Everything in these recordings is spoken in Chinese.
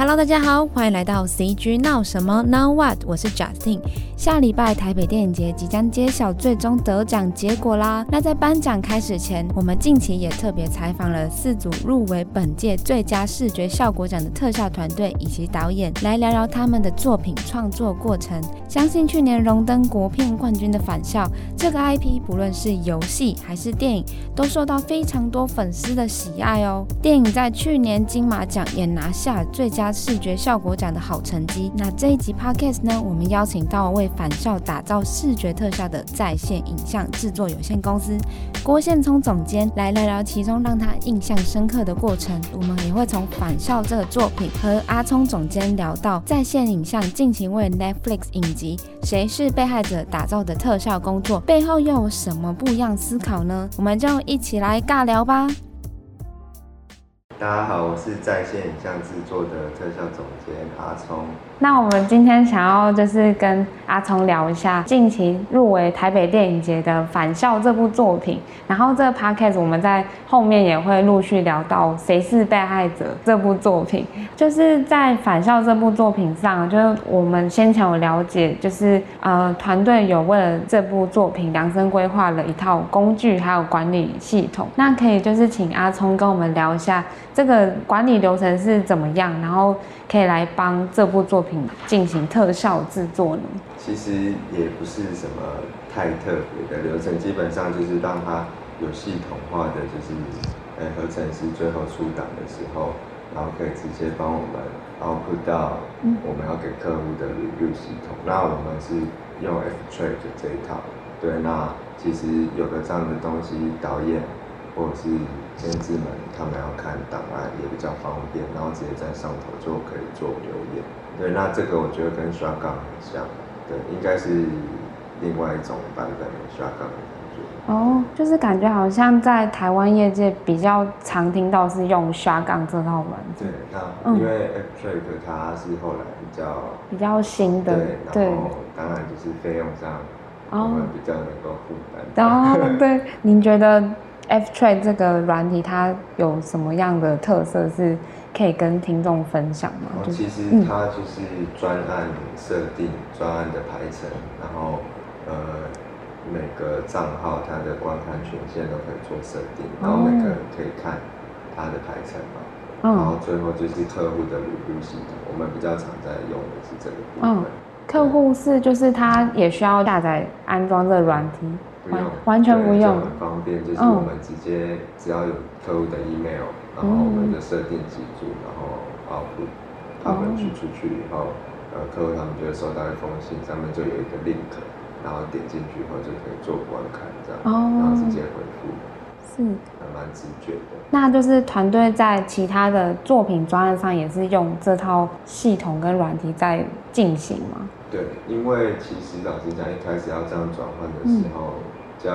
Hello，大家好，欢迎来到 CG 闹什么 Now What？我是 Justin。下礼拜台北电影节即将揭晓最终得奖结果啦。那在颁奖开始前，我们近期也特别采访了四组入围本届最佳视觉效果奖的特效团队以及导演，来聊聊他们的作品创作过程。相信去年荣登国片冠军的《返校》这个 IP，不论是游戏还是电影，都受到非常多粉丝的喜爱哦。电影在去年金马奖也拿下最佳。视觉效果奖的好成绩。那这一集 Podcast 呢，我们邀请到为返校打造视觉特效的在线影像制作有限公司郭宪聪总监来聊聊其中让他印象深刻的过程。我们也会从返校这个作品和阿聪总监聊到在线影像近期为 Netflix 影集《谁是被害者》打造的特效工作背后又有什么不一样思考呢？我们就一起来尬聊吧。大家好，我是在线影像制作的特效总监阿聪。那我们今天想要就是跟阿聪聊一下近期入围台北电影节的《返校》这部作品，然后这个 podcast 我们在后面也会陆续聊到《谁是被害者》这部作品。就是在《返校》这部作品上，就是我们先前有了解，就是呃团队有为了这部作品量身规划了一套工具还有管理系统。那可以就是请阿聪跟我们聊一下这个管理流程是怎么样，然后可以来帮这部作品。进行特效制作呢？其实也不是什么太特别的流程，基本上就是让它有系统化的，就是呃合成师最后出档的时候，然后可以直接帮我们 output 到我们要给客户的 review 系统。嗯、那我们是用 F-Track 这一套，对，那其实有了这样的东西，导演或者是监制们他们要看档案也比较方便，然后直接在上头就可以做留言。对，那这个我觉得跟 shotgun 很像，对，应该是另外一种版本的 shotgun 的感觉。哦，就是感觉好像在台湾业界比较常听到是用 shotgun 这套版。对，那因为 F-Track 它是后来比较比较新的，对，然后当然就是费用上我们比较能够负担。哦、对，您觉得 F-Track 这个软体它有什么样的特色是？可以跟听众分享吗？其实它就是专案设定、专、嗯、案的排程，然后呃每个账号它的观看权限都可以做设定，然后每个人可以看它的排程嘛，哦、然后最后就是客户的 review 系统，我们比较常在用的是这个部分。哦、客户是就是他也需要下载安装这个软体，不用完全不用，很方便，就是我们直接只要有客户的 email。然后我们的设定几组，然后啊，他们寄出去以后，呃，客户他们就会收到一封信，上面就有一个 link，然后点进去以后就可以做观看这样，然后直接回复，是，还蛮直觉的。那就是团队在其他的作品专案上也是用这套系统跟软体在进行吗？对，因为其实老实讲，一开始要这样转换的时候，叫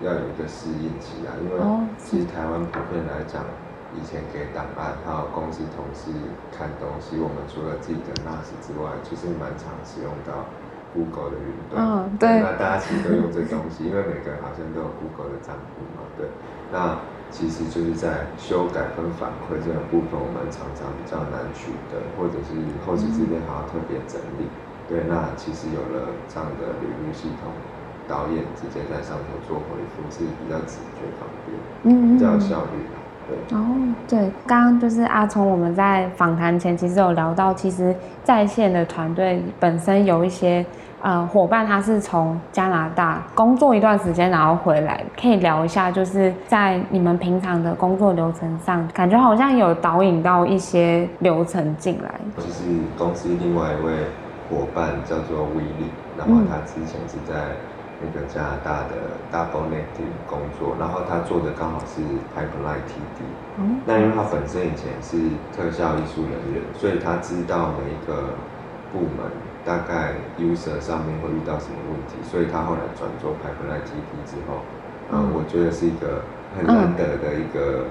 要要有一个适应期啊，因为其实台湾普遍来讲。以前给档案，还有公司同事看东西，我们除了自己的 NAS 之外，其实蛮常使用到 Google 的云端。嗯、哦，对。那大家其实都用这东西，因为每个人好像都有 Google 的账户嘛，对。那其实就是在修改跟反馈这个部分，我们常常比较难取得，或者是后期这边还要特别整理。嗯、对，那其实有了这样的履历系统，导演直接在上头做回复是比较直觉方便，嗯，比较有效率。哦，对，刚刚就是阿聪，我们在访谈前其实有聊到，其实在线的团队本身有一些呃伙伴，他是从加拿大工作一段时间，然后回来，可以聊一下，就是在你们平常的工作流程上，感觉好像有导引到一些流程进来。就是公司另外一位伙伴叫做威利，然后他之前是在。那个加拿大的 Double Negative 工作，然后他做的刚好是 Pipeline TD。嗯。那因为他本身以前是特效艺术人员，所以他知道每一个部门大概 user 上面会遇到什么问题，所以他后来转做 Pipeline TD 之后，嗯，我觉得是一个很难得的一个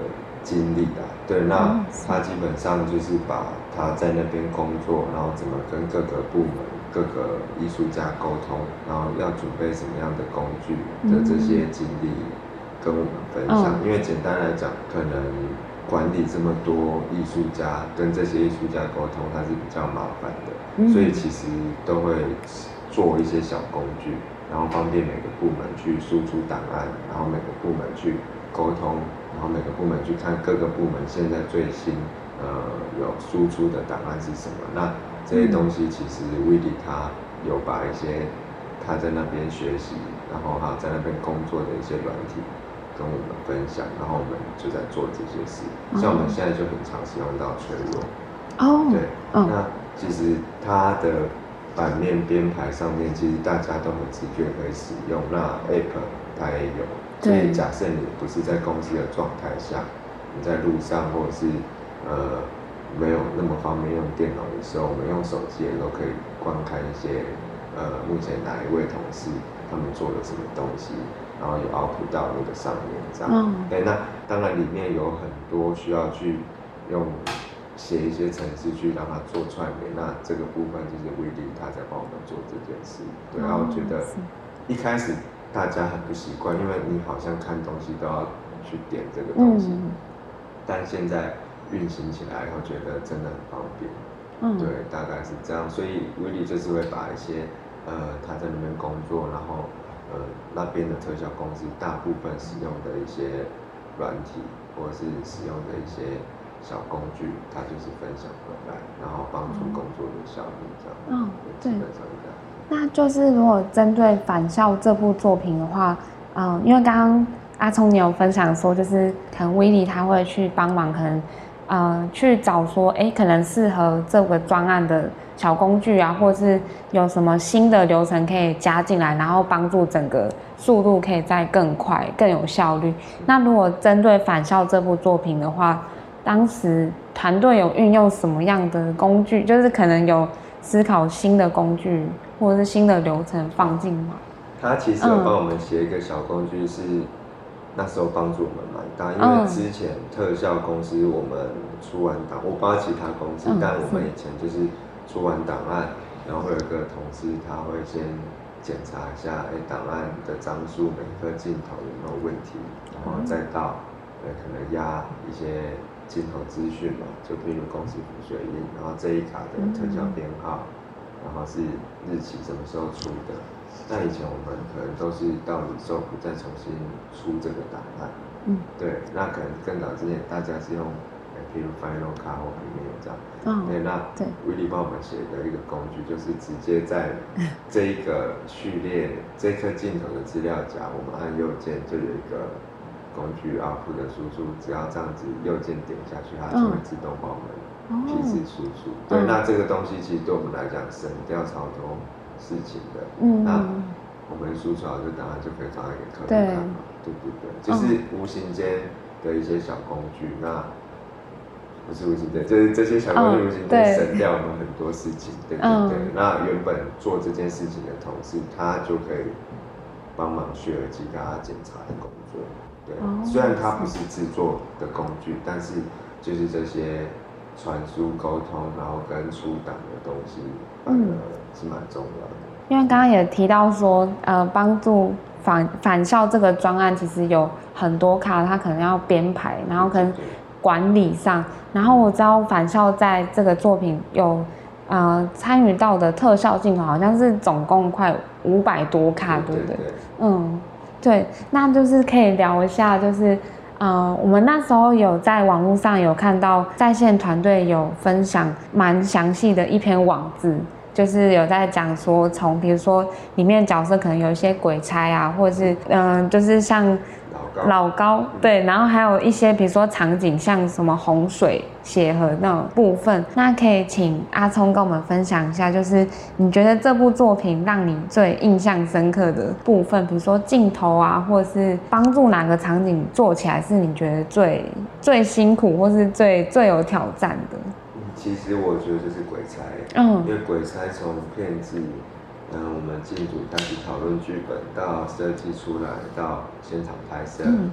经历啊。对，那他基本上就是把他在那边工作，然后怎么跟各个部门。各个艺术家沟通，然后要准备什么样的工具的这些经历跟我们分享。嗯、因为简单来讲，可能管理这么多艺术家，跟这些艺术家沟通，它是比较麻烦的，嗯、所以其实都会做一些小工具，然后方便每个部门去输出档案，然后每个部门去沟通，然后每个部门去看各个部门现在最新呃有输出的档案是什么。那这些东西其实威利他有把一些他在那边学习，然后哈在那边工作的一些软体。跟我们分享，然后我们就在做这些事。像我们现在就很常使用到 Trello。哦。对。哦。那其实它的版面编排上面，其实大家都很直觉可以使用。那 App 它也有。所以假设你不是在公司的状态下，你在路上或者是呃没有那么方便用电脑的时候，我们用手机也都可以观看一些呃目前哪一位同事他们做了什么东西。然后有 output 到那个上面，这样。嗯。对，那当然里面有很多需要去用写一些程式去让它做串联，那这个部分就是威利他在帮我们做这件事。对，然后我觉得一开始大家很不习惯，因为你好像看东西都要去点这个东西，嗯、但现在运行起来以后觉得真的很方便。嗯。对，大概是这样，所以威利就是会把一些呃他在那边工作，然后。呃，那边的特效公司大部分使用的一些软体，或者是使用的一些小工具，它就是分享回来，然后帮助工作的效率这样。嗯，对。基本上。那就是如果针对《返校》这部作品的话，嗯，因为刚刚阿聪你有分享说，就是可能威利他会去帮忙，可能。呃，去找说，哎，可能适合这个专案的小工具啊，或是有什么新的流程可以加进来，然后帮助整个速度可以再更快、更有效率。那如果针对《返校》这部作品的话，当时团队有运用什么样的工具？就是可能有思考新的工具或者是新的流程放进吗？他其实有帮我们写一个小工具是。那时候帮助我们蛮大，因为之前特效公司我们出完档，我不知道其他公司，但我们以前就是出完档案，然后会有一个同事他会先检查一下，哎，档案的张数每一个镜头有没有问题，然后再到呃可能压一些镜头资讯嘛，就比如公司补水印，然后这一卡的特效编号，然后是日期什么时候出的。那以前我们可能都是到你售后再重新出这个档案，嗯，对，那可能更早之前大家是用，比如 Final Cut 或 Premiere 这样，嗯，对，那对，威利帮我们写的一个工具，就是直接在 这一个序列这颗镜头的资料夹，我们按右键就有一个工具 output 的输出，只要这样子右键点下去，它就会自动帮我们批次输出。对，那这个东西其实对我们来讲省掉超多。事情的，嗯，那我们输出好这档案就可以发给客户看嘛，对不对，对？就是无形间的一些小工具，嗯、那不是无形间，就是这些小工具无形间省掉我们很多事情，嗯、对对对。嗯、那原本做这件事情的同事，他就可以帮忙去耳机给他检查的工作，对。哦、虽然它不是制作的工具，但是就是这些。传输沟通，然后跟出档的东西，嗯，是蛮重要的。因为刚刚也提到说，呃，帮助返返校这个专案，其实有很多卡，他可能要编排，然后可能管理上。然后我知道返校在这个作品有，呃，参与到的特效镜头，好像是总共快五百多卡，对不对？嗯，对，那就是可以聊一下，就是。嗯，我们那时候有在网络上有看到在线团队有分享蛮详细的一篇网志，就是有在讲说，从比如说里面角色可能有一些鬼差啊，或者是嗯，就是像。老高对，然后还有一些比如说场景，像什么洪水、血河那种部分，那可以请阿聪跟我们分享一下，就是你觉得这部作品让你最印象深刻的部分，比如说镜头啊，或者是帮助哪个场景做起来是你觉得最最辛苦，或是最最有挑战的？其实我觉得就是鬼差，嗯，因为鬼差从片子。嗯，我们进组开始讨论剧本，到设计出来，到现场拍摄，嗯、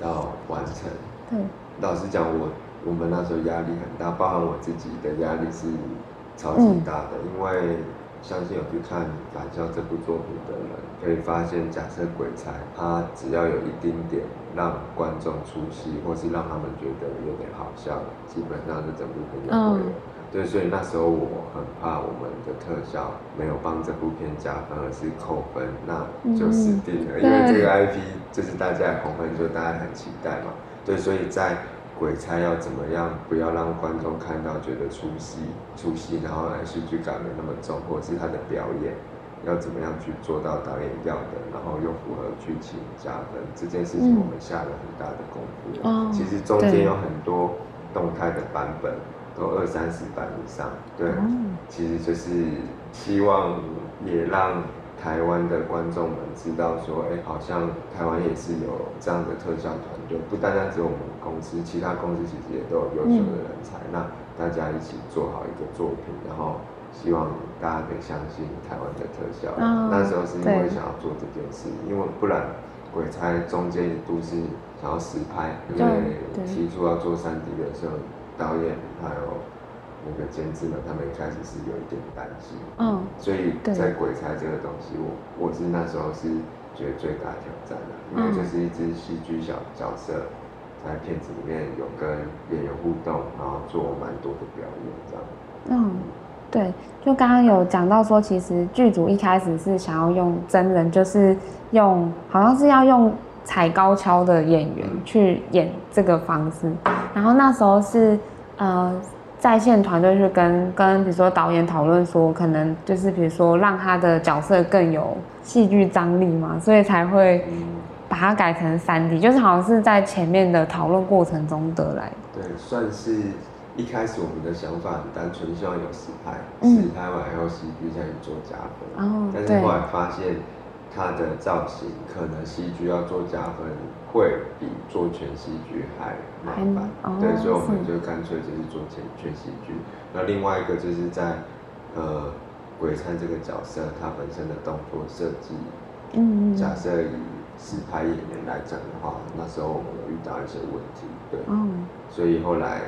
到完成。对，老实讲，我我们那时候压力很大，包含我自己的压力是超级大的，嗯、因为相信有去看《返校》这部作品的人，可以发现，假设鬼才他只要有一丁点让观众出戏，或是让他们觉得有点好笑，基本上就整部片就会了。嗯对，所以那时候我很怕我们的特效没有帮这部片加分，而是扣分，那就死定了。嗯、因为这个 IP 就是大家的红分，就大家很期待嘛。对，所以在鬼差要怎么样，不要让观众看到觉得出戏出戏，然后来戏剧感没那么重，或者是他的表演要怎么样去做到导演要的，然后又符合剧情加分，这件事情我们下了很大的功夫。嗯、其实中间有很多动态的版本。都二三十版以上，对，嗯、其实就是希望也让台湾的观众们知道说，哎、欸，好像台湾也是有这样的特效团队，不单单只有我们公司，其他公司其实也都有优秀的人才。嗯、那大家一起做好一个作品，然后希望大家可以相信台湾的特效。哦、那时候是因为想要做这件事，因为不然鬼差中间一度是想要实拍，因为提出要做三 D 的时候。导演还有那个监制们，他们一开始是有一点担心，嗯，所以在鬼才这个东西，我我是那时候是觉得最大挑战的，因为就是一只戏剧小角色，在片子里面有跟演员互动，然后做蛮多的表演这样。嗯，对，就刚刚有讲到说，其实剧组一开始是想要用真人，就是用好像是要用。踩高跷的演员去演这个房子，然后那时候是呃在线团队去跟跟比如说导演讨论说，可能就是比如说让他的角色更有戏剧张力嘛，所以才会把它改成三 D，就是好像是在前面的讨论过程中得来。对，算是一开始我们的想法很单纯，希望有实拍，实拍完以后戏剧再去做加分，嗯、但是后来发现。它的造型可能戏剧要做加分，会比做全戏剧还麻烦。哦、对，所以我们就干脆就是做全全戏剧。那另外一个就是在呃鬼差这个角色，他本身的动作设计，嗯，假设以实拍演员来讲的话，那时候我们有遇到一些问题，对，嗯、所以后来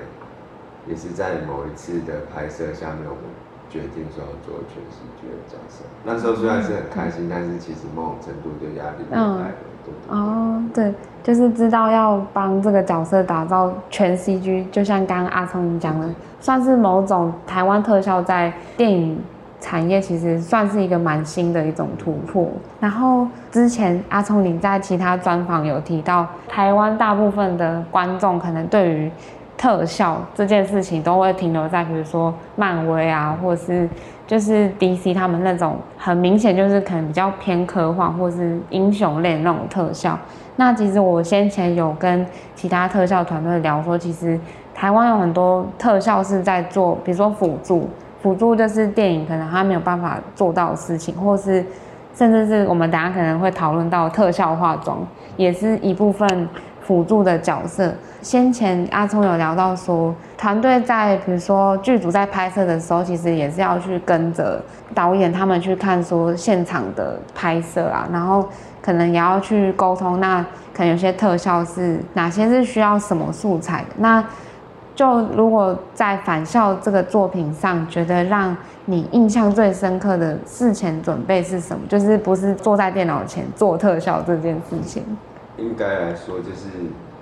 也是在某一次的拍摄下面，我们。决定说要做全喜剧的角色，那时候虽然是很开心，嗯、但是其实某种程度就压力也来了。对对对哦，对，就是知道要帮这个角色打造全 CG，就像刚刚阿聪你讲的，算是某种台湾特效在电影产业其实算是一个蛮新的一种突破。然后之前阿聪你在其他专访有提到，台湾大部分的观众可能对于特效这件事情都会停留在比如说漫威啊，或是就是 DC 他们那种很明显就是可能比较偏科幻或是英雄类那种特效。那其实我先前有跟其他特效团队聊说，其实台湾有很多特效是在做，比如说辅助，辅助就是电影可能它没有办法做到的事情，或是甚至是我们等下可能会讨论到特效化妆，也是一部分。辅助的角色，先前阿聪有聊到说，团队在比如说剧组在拍摄的时候，其实也是要去跟着导演他们去看说现场的拍摄啊，然后可能也要去沟通，那可能有些特效是哪些是需要什么素材的。那就如果在返校这个作品上，觉得让你印象最深刻的事前准备是什么？就是不是坐在电脑前做特效这件事情。应该来说，就是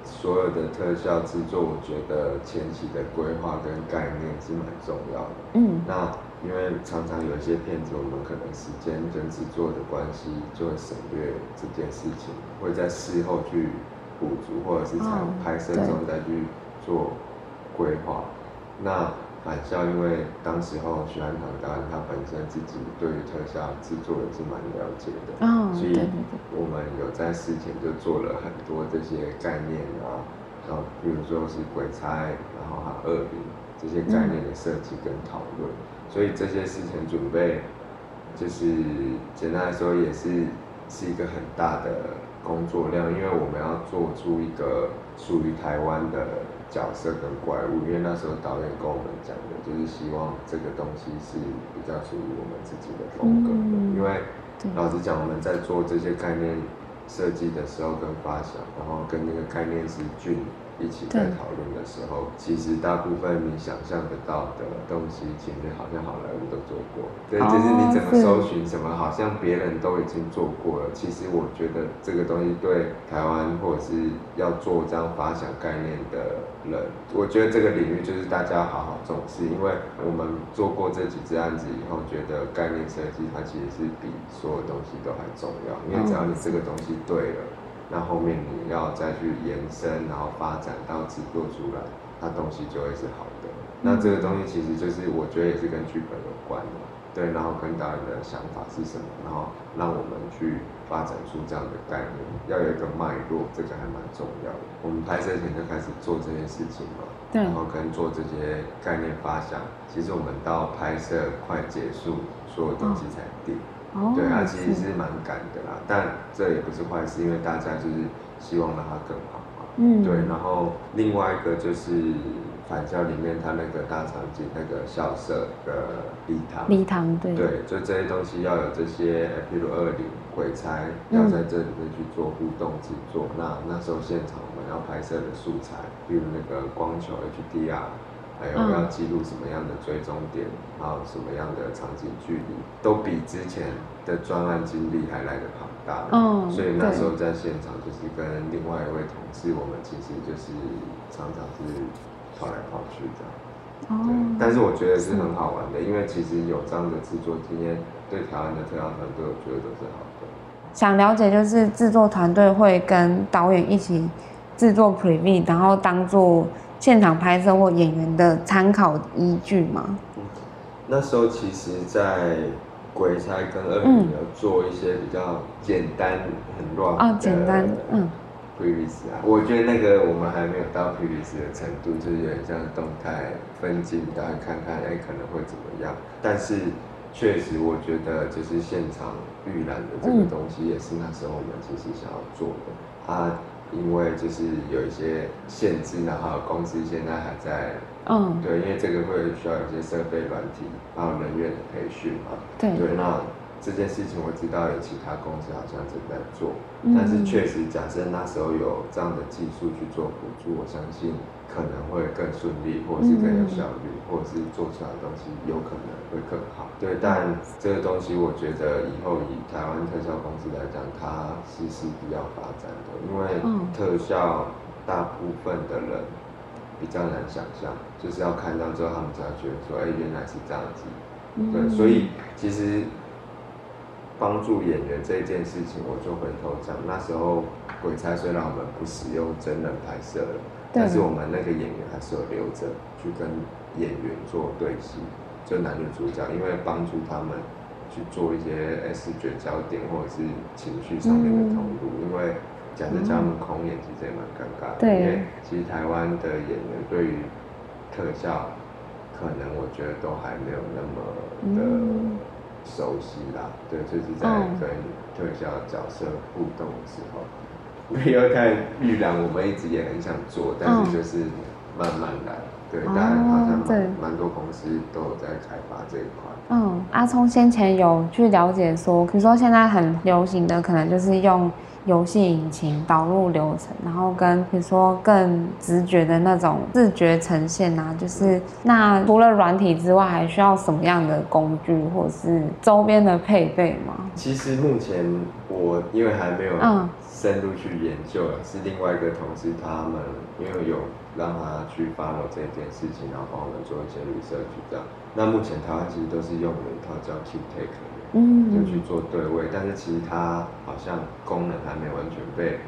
所有的特效制作，我觉得前期的规划跟概念是蛮重要的。嗯，那因为常常有一些片子，我们可能时间跟制作的关系，就会省略这件事情，会在事后去补足，或者是在拍摄中再去做规划。哦、那返校，因为当时候许鞍堂导演他本身自己对于特效制作也是蛮了解的，哦、所以我们有在事前就做了很多这些概念啊，然后比如说是鬼差，然后还有恶灵这些概念的设计跟讨论，嗯、所以这些事前准备，就是简单来说也是是一个很大的工作量，因为我们要做出一个属于台湾的。角色跟怪物，因为那时候导演跟我们讲的，就是希望这个东西是比较属于我们自己的风格的。嗯、因为老实讲，我们在做这些概念设计的时候跟发想，然后跟那个概念是俊一起在讨论的时候，其实大部分你想象得到的东西，其实好像好莱坞都做过。对，就是你怎么搜寻什么，好像别人都已经做过了。其实我觉得这个东西对台湾或者是要做这样发想概念的人，我觉得这个领域就是大家要好好重视，因为我们做过这几支案子以后，觉得概念设计它其实是比所有东西都还重要，因为只要你这个东西对了。那后面你要再去延伸，然后发展到制作出来，它东西就会是好的。那这个东西其实就是我觉得也是跟剧本有关的，对，然后跟导演的想法是什么，然后让我们去发展出这样的概念，要有一个脉络，这个还蛮重要的。我们拍摄前就开始做这件事情嘛，对，然后跟做这些概念发想，其实我们到拍摄快结束，所有东西才定。嗯对，它其实是蛮赶的啦，但这也不是坏事，因为大家就是希望让它更好嘛。嗯，对。然后另外一个就是返校里面它那个大场景，那个校舍的礼堂。礼堂，对。对，就这些东西要有这些，譬如二零鬼差要在这里面去做互动制作。嗯、那那时候现场我们要拍摄的素材，比如那个光球 HDR。还有要记录什么样的追踪点，还有什么样的场景距离，都比之前的专案经历还来得庞大。嗯，所以那时候在现场就是跟另外一位同事，我们其实就是常常是跑来跑去这样。但是我觉得是很好玩的，因为其实有这样的制作经验，对台湾的特效团队，我觉得都是好的。想了解就是制作团队会跟导演一起制作 preview，然后当做。现场拍摄或演员的参考依据吗？嗯，那时候其实，在鬼差跟二女有做一些比较简单、很乱啊，简单，嗯，preview 啊，我觉得那个我们还没有到 preview 的程度，就是有点像动态分镜，大家看看，哎，可能会怎么样？但是确实，我觉得就是现场预览的这个东西，也是那时候我们其实想要做的，啊。因为就是有一些限制，然后公司现在还在，嗯，对，因为这个会需要有些设备、软体，还有人员的培训嘛，对，对，那这件事情我知道有其他公司好像正在做，嗯，但是确实，假设那时候有这样的技术去做辅助，我相信。可能会更顺利，或者是更有效率，嗯、或者是做出来的东西有可能会更好。对，但这个东西我觉得以后以台湾特效公司来讲，它是是比较发展的，因为特效大部分的人比较难想象，就是要看到之后他们才会觉得说，哎，原来是这样子。对，嗯、所以其实帮助演员这件事情，我就回头讲，那时候鬼差虽然我们不使用真人拍摄了。但是我们那个演员还是有留着去跟演员做对戏，就男女主角，因为帮助他们去做一些视觉焦点或者是情绪上面的投入。嗯、因为假设叫他们空演，其实也蛮尴尬的。对。因为其实台湾的演员对于特效，可能我觉得都还没有那么的熟悉啦。嗯、对，就是在跟特效角色互动的时候。没有太预览，我们一直也很想做，但是就是慢慢来。嗯、对，当然好像蛮蛮多公司都有在开发这一块。嗯，阿聪先前有去了解说，比如说现在很流行的，可能就是用游戏引擎导入流程，然后跟比如说更直觉的那种视觉呈现啊，就是那除了软体之外，还需要什么样的工具或者是周边的配备吗？其实目前我因为还没有嗯。深入去研究了，是另外一个同事，他们因为有让他去 follow 这件事情，然后帮我们做一些 research 这样。那目前台湾其实都是用了一套叫 KeyTake 的，嗯，就去做对位，但是其实它好像功能还没完全被。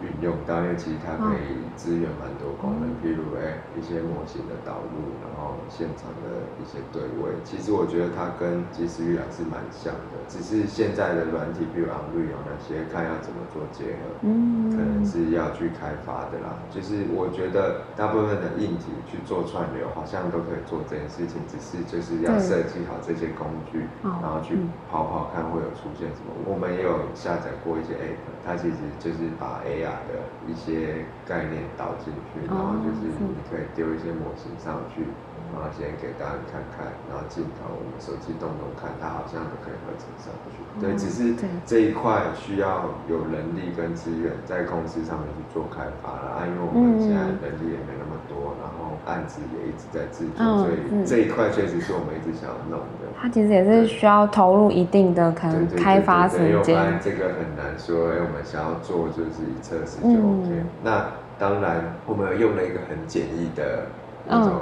运用到，因为其实它可以支援蛮多功能，譬如哎一些模型的导入，然后现场的一些对位。其实我觉得它跟即时预览是蛮像的，只是现在的软体，比如 Unreal 那些，看要怎么做结合，嗯，可能是要去开发的啦。就是我觉得大部分的硬体去做串流，好像都可以做这件事情，只是就是要设计好这些工具，然后去跑跑看会有出现什么。我们也有下载过一些 App，它其实就是把 AI 雅的一些概念导进去，然后就是你可以丢一些模型上去。然后先给大家看看，然后镜头我们手机动动看，它好像都可以合成上去。对，只是这一块需要有人力跟资源在公司上面去做开发了啊，因为我们现在人力也没那么多，然后案子也一直在制作，所以这一块确实是我们一直想要弄的。它其实也是需要投入一定的可能开发时间。这个很难说，因为我们想要做就是一测试就 OK。那当然，我们用了一个很简易的那种。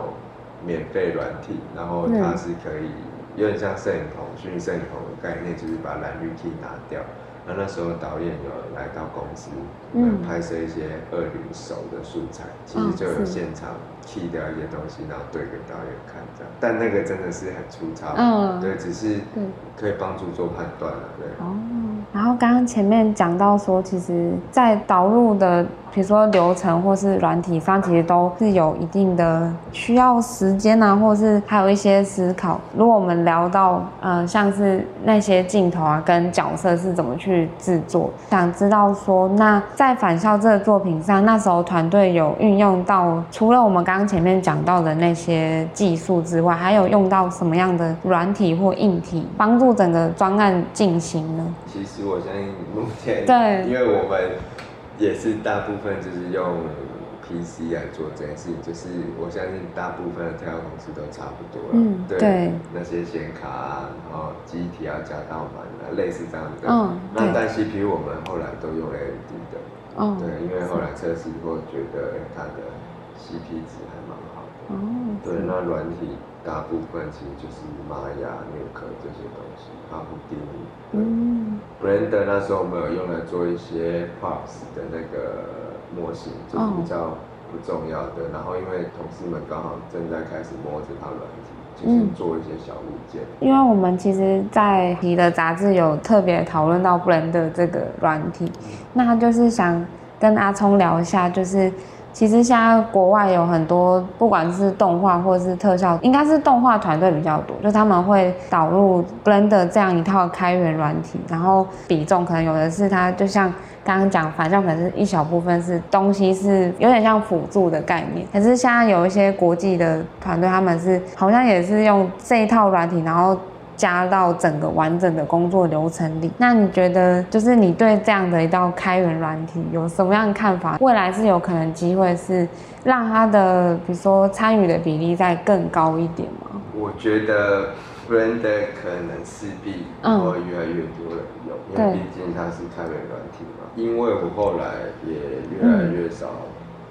免费软体，然后它是可以有点像摄影棚，虚拟摄影棚的概念，就是把蓝绿 T 拿掉。那那时候导演有来到公司，嗯，拍摄一些二零手的素材，其实就有现场 key 掉一些东西，然后对给导演看这样。但那个真的是很粗糙，嗯，对，只是可以帮助做判断了，对。哦，然后刚刚前面讲到说，其实，在导入的。比如说流程或是软体上，其实都是有一定的需要时间啊，或是还有一些思考。如果我们聊到，呃，像是那些镜头啊，跟角色是怎么去制作，想知道说，那在返校这个作品上，那时候团队有运用到，除了我们刚刚前面讲到的那些技术之外，还有用到什么样的软体或硬体，帮助整个专案进行呢？其实我相信目前，对，因为我们。也是大部分就是用 PC 来做这件事情，就是我相信大部分的特效公司都差不多了。嗯，对。对那些显卡啊，然后机体要加到满了，类似这样的。嗯。那但 CPU 我们后来都用 AMD 的。哦。对，因为后来测试过，觉得它的 CP 值还蛮。哦。对，那软体大部分其实就是玛雅、Nuke 这些东西，阿布丁。嗯。Blender 那时候我们有用来做一些 parts 的那个模型，就是比较不重要的。然后因为同事们刚好正在开始摸这套软体，就是做一些小物件。因为我们其实，在你的杂志有特别讨论到 Blender 这个软体，那就是想跟阿聪聊一下，就是。其实现在国外有很多，不管是动画或是特效，应该是动画团队比较多，就他们会导入 Blender 这样一套开源软体，然后比重可能有的是它，就像刚刚讲反向可能是一小部分是东西是有点像辅助的概念，可是现在有一些国际的团队，他们是好像也是用这一套软体，然后。加到整个完整的工作流程里，那你觉得就是你对这样的一道开源软体有什么样的看法？未来是有可能机会是让它的比如说参与的比例再更高一点吗？我觉得 Blender 可能势必会越来越多人用，嗯、因为毕竟它是开源软体嘛。因为我后来也越来越少。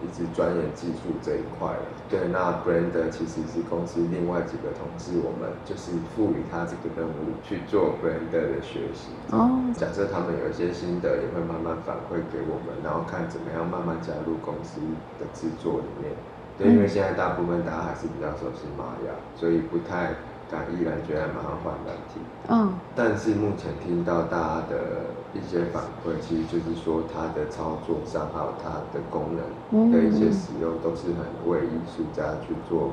一直钻研技术这一块了。对，那 Blender 其实是公司另外几个同事，我们就是赋予他这个任务去做 Blender 的学习。哦。假设他们有一些心得，也会慢慢反馈给我们，然后看怎么样慢慢加入公司的制作里面。对，因为现在大部分大家还是比较熟悉玛雅，所以不太。敢毅然决然马上换软体，嗯，但是目前听到大家的一些反馈，其实就是说它的操作上还有它的功能的一些使用，都是很为艺术家去做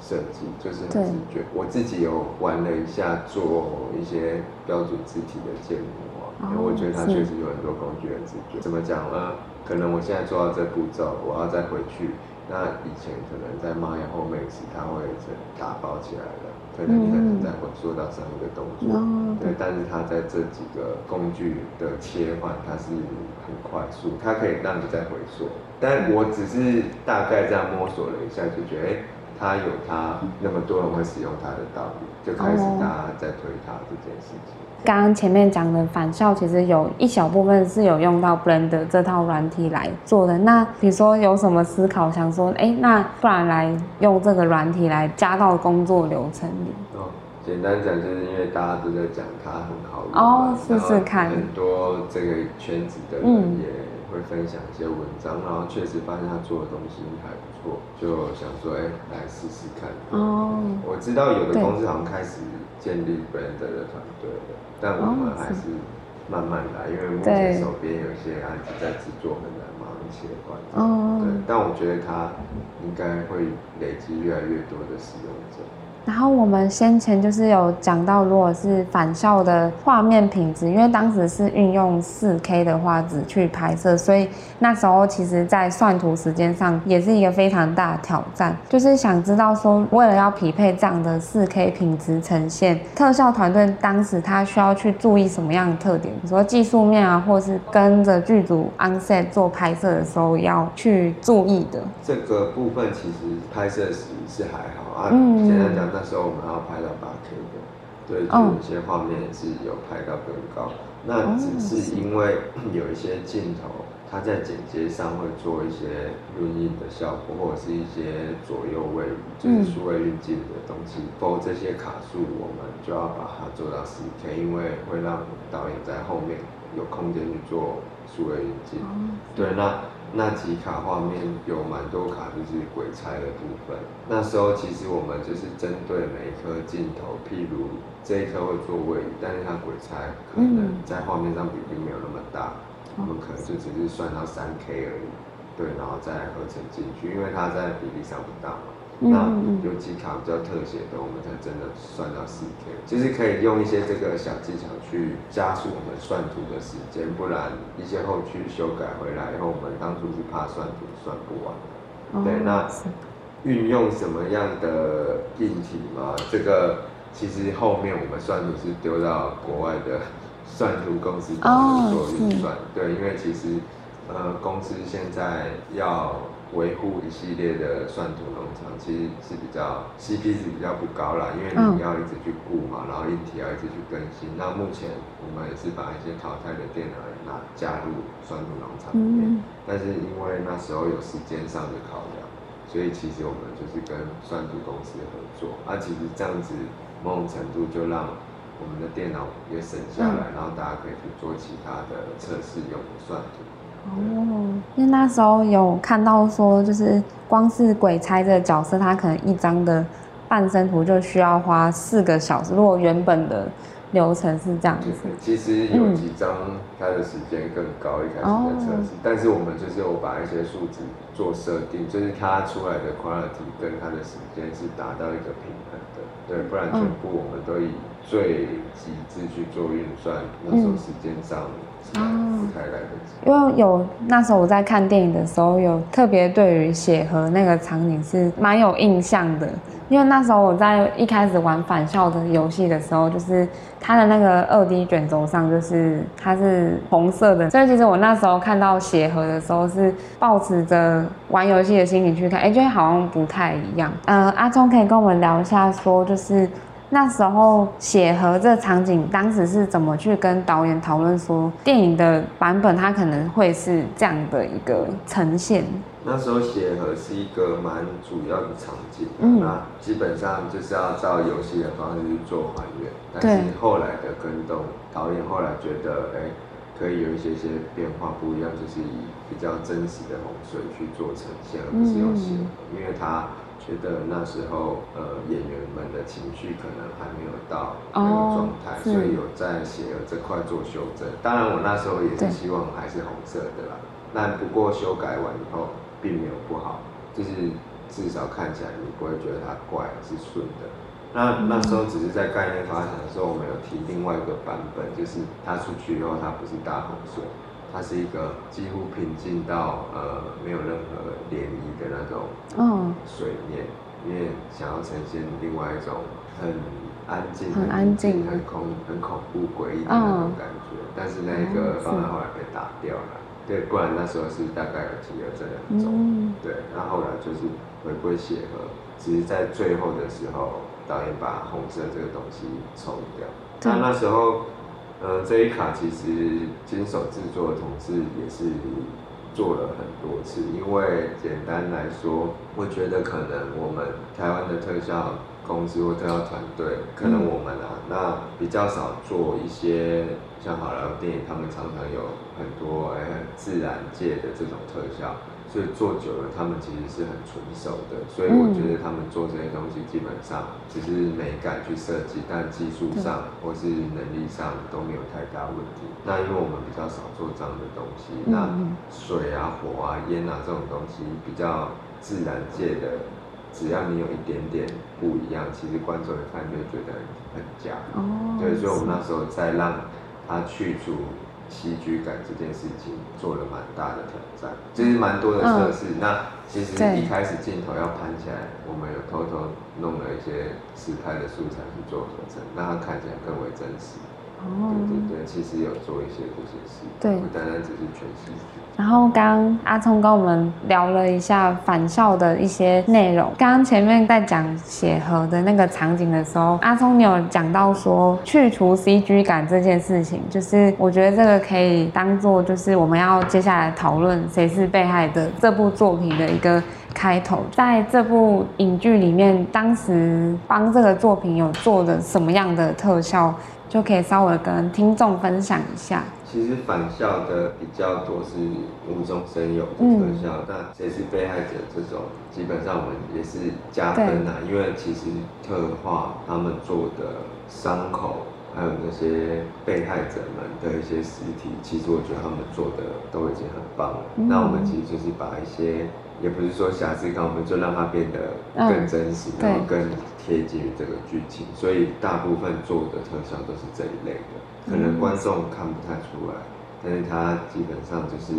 设计，就是很直觉。我自己有玩了一下做一些标准字体的建模，因为我觉得它确实有很多工具很直觉。怎么讲呢？可能我现在做到这步骤，我要再回去，那以前可能在 Maya 后面时，它会打包起来的。可能你可能在回溯到上一个动作，嗯、对，但是它在这几个工具的切换，它是很快速，它可以让你再回溯。但我只是大概这样摸索了一下，就觉得，哎、欸，它有它那么多人会使用它的道理，就开始大家在推它这件事情。刚刚前面讲的返校，其实有一小部分是有用到 Blender 这套软体来做的。那比如说有什么思考，想说，哎、欸，那不然来用这个软体来加到工作流程里？哦，简单讲，就是因为大家都在讲它很好用哦，试试看。很多这个圈子的人也会分享一些文章，嗯、然后确实发现他做的东西还不错，就想说，哎、欸，来试试看。哦，我知道有的公司好像开始建立 Blender 的团队了。但我们还是慢慢来，因为目前手边有些案子在制作，很难忙一切换。哦。对，但我觉得它应该会累积越来越多的使用者。然后我们先前就是有讲到，如果是返校的画面品质，因为当时是运用四 K 的画质去拍摄，所以那时候其实在算图时间上也是一个非常大的挑战。就是想知道说，为了要匹配这样的四 K 品质呈现，特效团队当时他需要去注意什么样的特点？比如说技术面啊，或是跟着剧组 on set 做拍摄的时候要去注意的。这个部分其实拍摄时是还好啊，简单讲，那时候我们要拍到八 K 的，对，就有些画面是有拍到更高。那只是因为 有一些镜头，它在剪接上会做一些润印的效果，或者是一些左右位移，就是数位运镜的东西。包括这些卡数，我们就要把它做到四 K，因为会让导演在后面有空间去做数位运镜。对，那。那几卡画面有蛮多卡，就是鬼差的部分。那时候其实我们就是针对每一颗镜头，譬如这一颗会做位移，但是它鬼差可能在画面上比例没有那么大，我们可能就只是算到三 K 而已，对，然后再合成进去，因为它在比例上不大嘛。那有几卡比较特写的，我们才真的算到四 K，其实可以用一些这个小技巧去加速我们算图的时间，不然一些后续修改回来以后，我们当初是怕算图算不完。对，那运用什么样的硬体嘛？这个其实后面我们算图是丢到国外的算图公司帮我们做运算。对，因为其实呃公司现在要。维护一系列的算图农场，其实是比较 CP 值比较不高啦，因为你要一直去顾嘛，然后硬体要一直去更新。那目前我们也是把一些淘汰的电脑拿加入算图农场里面，但是因为那时候有时间上的考量，所以其实我们就是跟算图公司合作。啊，其实这样子某种程度就让我们的电脑也省下来，然后大家可以去做其他的测试用的算图。哦，因为那时候有看到说，就是光是鬼差这个角色，他可能一张的半身图就需要花四个小时。如果原本的流程是这样子，其实有几张它的时间更高，一开始的测试，嗯、但是我们就是有把一些数字做设定，就是它出来的 quality 跟它的时间是达到一个平衡的，对，不然全部我们都以最极致去做运算，那时候时间上。哦，因为有那时候我在看电影的时候，有特别对于血河那个场景是蛮有印象的。因为那时候我在一开始玩返校的游戏的时候，就是它的那个二 D 卷轴上，就是它是红色的，所以其实我那时候看到血河的时候，是抱持着玩游戏的心情去看，哎，觉得好像不太一样。嗯，阿聪可以跟我们聊一下，说就是。那时候血河这场景，当时是怎么去跟导演讨论说电影的版本，它可能会是这样的一个呈现？那时候血河是一个蛮主要的场景，嗯，那基本上就是要照游戏的方式去做还原。但是后来的跟动，导演后来觉得，哎、欸，可以有一些些变化不一样，就是以比较真实的洪水去做呈现，而不是用血河，因为它。觉得那时候，呃，演员们的情绪可能还没有到那个状态，所以有在血河这块做修正。当然，我那时候也是希望还是红色的啦。那不过修改完以后，并没有不好，就是至少看起来你不会觉得它怪，是顺的。那那时候只是在概念发展的时候，我们有提另外一个版本，就是它出去以后，它不是大洪水。它是一个几乎平静到呃没有任何涟漪的那种水面，因为想要呈现另外一种很安静、很安静、很恐、很恐怖、诡异的那种感觉。但是那个方案后来被打掉了，对，不然那时候是大概有提了这两种，对，那后后来就是回归血河，只是在最后的时候，导演把红色这个东西抽掉。那那时候。呃，这一卡其实经手制作的同事也是做了很多次，因为简单来说，我觉得可能我们台湾的特效公司或特效团队，可能我们啊，那比较少做一些像好莱坞电影，他们常常有很多哎很自然界的这种特效。所以做久了，他们其实是很纯熟的。所以我觉得他们做这些东西，基本上只是美感去设计，但技术上或是能力上都没有太大问题。那因为我们比较少做这样的东西，那水啊、火啊、烟啊这种东西比较自然界的只要你有一点点不一样，其实观众一看就会觉得很假。哦。对，所以我们那时候在让他去除。戏剧感这件事情做了蛮大的挑战，其实蛮多的测试。嗯、那其实一开始镜头要拍起来，我们有偷偷弄了一些实拍的素材去做合成，让它看起来更为真实。哦，对对对，其实有做一些这些事，对，不单单只是全戏剧。然后刚刚阿聪跟我们聊了一下返校的一些内容。刚刚前面在讲血河的那个场景的时候，阿聪你有讲到说去除 CG 感这件事情，就是我觉得这个可以当做就是我们要接下来讨论谁是被害的这部作品的一个开头。在这部影剧里面，当时帮这个作品有做的什么样的特效？就可以稍微跟听众分享一下。其实返校的比较多是无中生有的特效，那、嗯、谁是被害者这种，基本上我们也是加分啊。因为其实特化他们做的伤口，还有那些被害者们的一些尸体，其实我觉得他们做的都已经很棒了。嗯、那我们其实就是把一些。也不是说瑕疵感，我们就让它变得更真实，嗯、然后更贴近于这个剧情。所以大部分做的特效都是这一类的，可能观众看不太出来，但是它基本上就是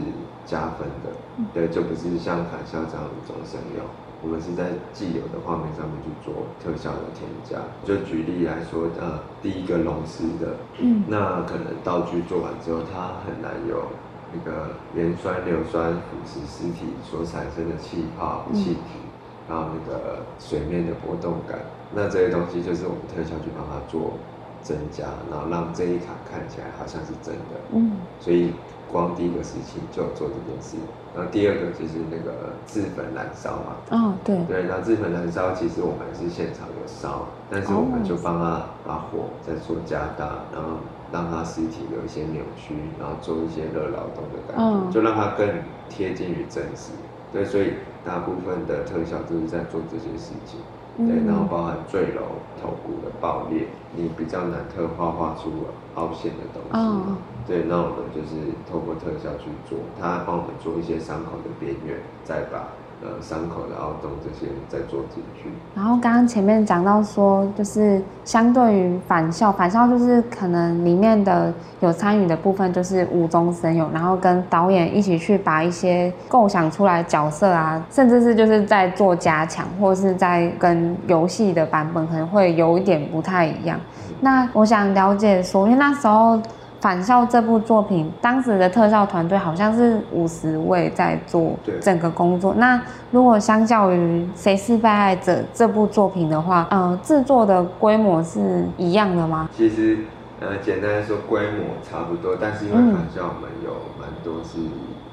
加分的。对，就不是像返校这样无中生有，我们是在既有的画面上面去做特效的添加。就举例来说，呃，第一个龙狮的，嗯，那可能道具做完之后，它很难有。那个盐酸硫酸腐蚀尸体所产生的气泡、气体，然后那个水面的波动感，那这些东西就是我们特效去帮它做增加，然后让这一卡看起来好像是真的。嗯，所以光第一个事情就做这件事，然后第二个就是那个自焚燃烧嘛。哦，对。对，然后自焚燃烧其实我们是现场有烧，但是我们就帮他把火再做加大，然后。让他尸体有一些扭曲，然后做一些热劳动的感觉，嗯、就让他更贴近于真实。对，所以大部分的特效就是在做这些事情。对，然后包含坠楼、头骨的爆裂，你比较难特化画出凹陷的东西。嗯、对，那我们就是透过特效去做，他帮我们做一些伤口的边缘，再把。呃，伤口的凹洞这些再做进去。然后刚刚前面讲到说，就是相对于返校，返校就是可能里面的有参与的部分就是无中生有，然后跟导演一起去把一些构想出来角色啊，甚至是就是在做加强，或是在跟游戏的版本可能会有一点不太一样。嗯、那我想了解说，因为那时候。返校这部作品，当时的特效团队好像是五十位在做整个工作。那如果相较于《谁是被害者》这部作品的话，呃，制作的规模是一样的吗？其实，呃，简单来说，规模差不多，但是因为返校我们有蛮多是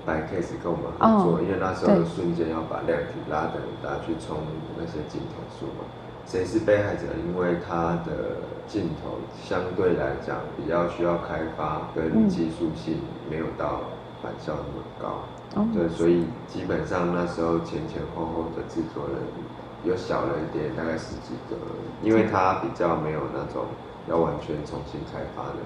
白 case 跟我们合作，嗯、因为那时候瞬间要把量体拉的很大，去冲那些镜头数嘛。谁是被害者？因为他的镜头相对来讲比较需要开发，跟技术性没有到返校那么高，嗯、对，所以基本上那时候前前后后的制作人又小了一点，大概十几个，因为他比较没有那种要完全重新开发的。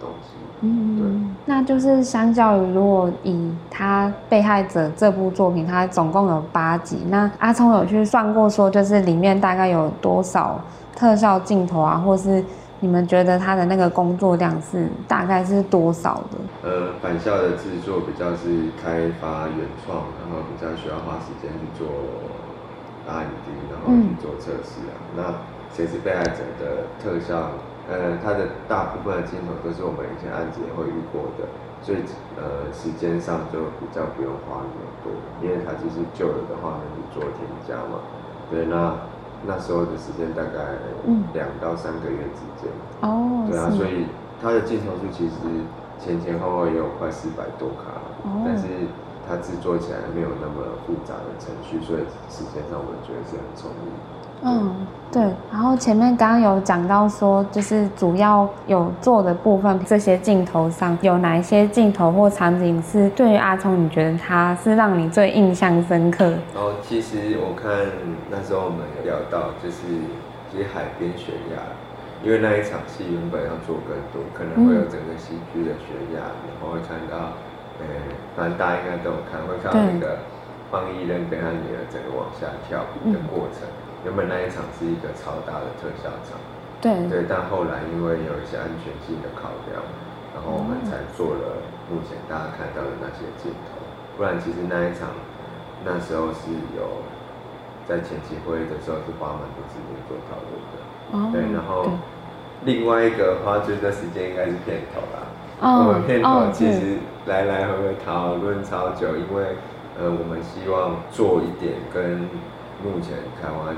东西，嗯，对，那就是相较于如果以他被害者这部作品，它总共有八集，那阿聪有去算过，说就是里面大概有多少特效镜头啊，或是你们觉得他的那个工作量是大概是多少的？呃，返校的制作比较是开发原创，然后比较需要花时间去做 R&D，然后去做测试啊。嗯、那谁是被害者的特效？呃，它的大部分的镜头都是我们以前案子也会遇过的，所以呃时间上就比较不用花那么多，因为它就是旧了的画面去做添加嘛。对，那那时候的时间大概两到三个月之间。哦、嗯。对啊，所以它的镜头数其实前前后后也有快四百多卡，哦、但是它制作起来没有那么复杂的程序，所以时间上我觉得是很充裕。嗯，对。然后前面刚刚有讲到说，就是主要有做的部分，这些镜头上有哪一些镜头或场景是对于阿聪，你觉得他是让你最印象深刻？然后其实我看那时候我们有聊到，就是其实海边悬崖，因为那一场戏原本要做更多，可能会有整个戏剧的悬崖，然后会看到，呃，反正大家应该都有看，会看到那个方一人跟他女儿整个往下跳的过程。嗯原本那一场是一个超大的特效场，对。对，但后来因为有一些安全性的考量，然后我们才做了目前大家看到的那些镜头。不然其实那一场那时候是有在前期会议的时候是花蛮多时间做讨论的，哦，对，然后另外一个花最多时间应该是片头啦。哦、我们片头其实来来回回讨论超久，因为呃我们希望做一点跟目前台湾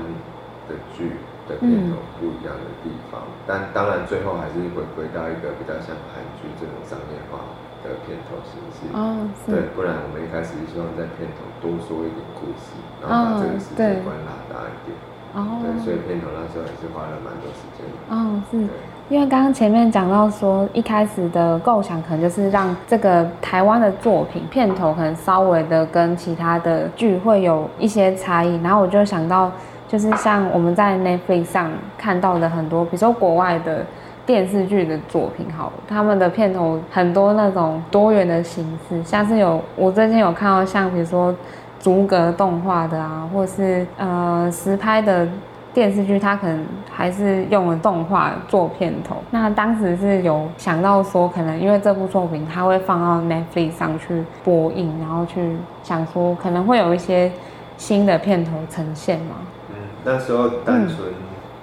的剧的片头不一样的地方，嗯、但当然最后还是回归到一个比较像韩剧这种商业化的片头形式。哦，对，不然我们一开始希望在片头多说一点故事，然后把这个时间观拉大一点。哦，对，所以片头那时候也是花了蛮多时间。哦，是。因为刚刚前面讲到说，一开始的构想可能就是让这个台湾的作品片头可能稍微的跟其他的剧会有一些差异，然后我就想到，就是像我们在 Netflix 上看到的很多，比如说国外的电视剧的作品，好，他们的片头很多那种多元的形式，像是有我最近有看到像比如说逐格动画的啊，或是呃实拍的。电视剧它可能还是用了动画做片头，那当时是有想到说，可能因为这部作品它会放到 Netflix 上去播映，然后去想说可能会有一些新的片头呈现嘛。嗯，那时候单纯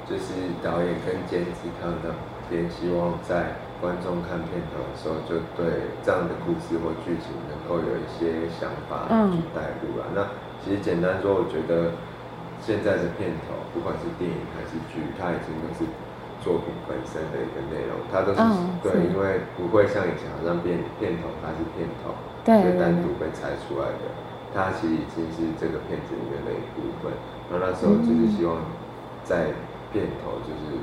就是导演跟监制他们那边希望在观众看片头的时候，就对这样的故事或剧情能够有一些想法去带入啊。嗯、那其实简单说，我觉得。现在的片头，不管是电影还是剧，它已经都是作品本身的一个内容，它都是、哦、对，因为不会像以前好像片片头它是片头，对，就单独被拆出来的，它其实已经是这个片子里面的一部分。然后那时候就是希望在片头就是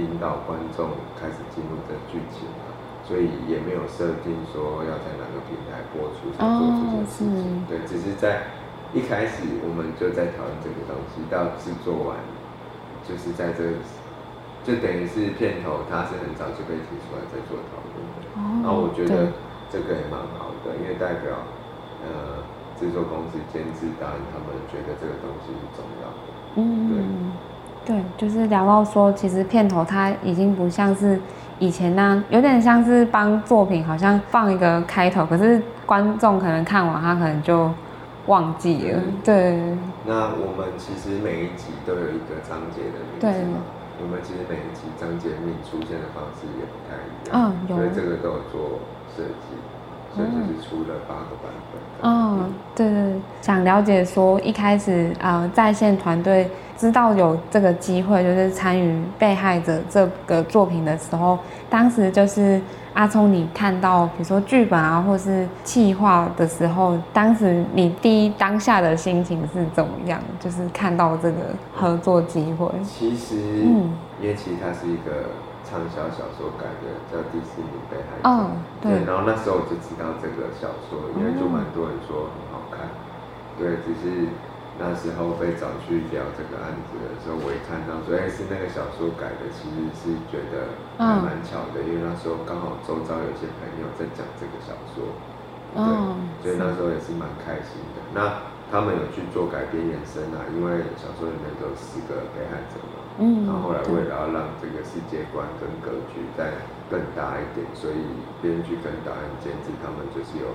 引导观众开始进入这剧情嘛，所以也没有设定说要在哪个平台播出才做这件事情，哦、对，只是在。一开始我们就在讨论这个东西，到制作完，就是在这个，就等于是片头，它是很早就被提出来在做讨论的。哦。然后我觉得这个也蛮好的，因为代表呃制作公司、监制导演他们觉得这个东西是重要的。嗯。对。对，就是聊到说，其实片头它已经不像是以前那样，有点像是帮作品好像放一个开头，可是观众可能看完他可能就。忘记了，对。那我们其实每一集都有一个章节的名字嘛。对我们其实每一集章节名出现的方式也不太一样，嗯，有。所以这个都有做设计，所以就是出了八个版本。哦，对对对。想了解说，一开始呃，在线团队知道有这个机会，就是参与被害者这个作品的时候，当时就是。阿聪，你看到比如说剧本啊，或是企划的时候，当时你第一当下的心情是怎么样？就是看到这个合作机会。其实，嗯，因为其实它是一个畅销小说改的，叫《迪士尼被害者》。哦，对。对，然后那时候我就知道这个小说，因为就蛮多人说很好看。对，只是。那时候被找去聊这个案子的时候，我一看到说，哎，是那个小说改的，其实是觉得还蛮巧的，因为那时候刚好周遭有些朋友在讲这个小说，对，所以那时候也是蛮开心的。那他们有去做改编延伸啊，因为小说里面都有四个被害者嘛，嗯，然后后来为了要让这个世界观跟格局再更大一点，所以编剧跟导演监制他们就是有。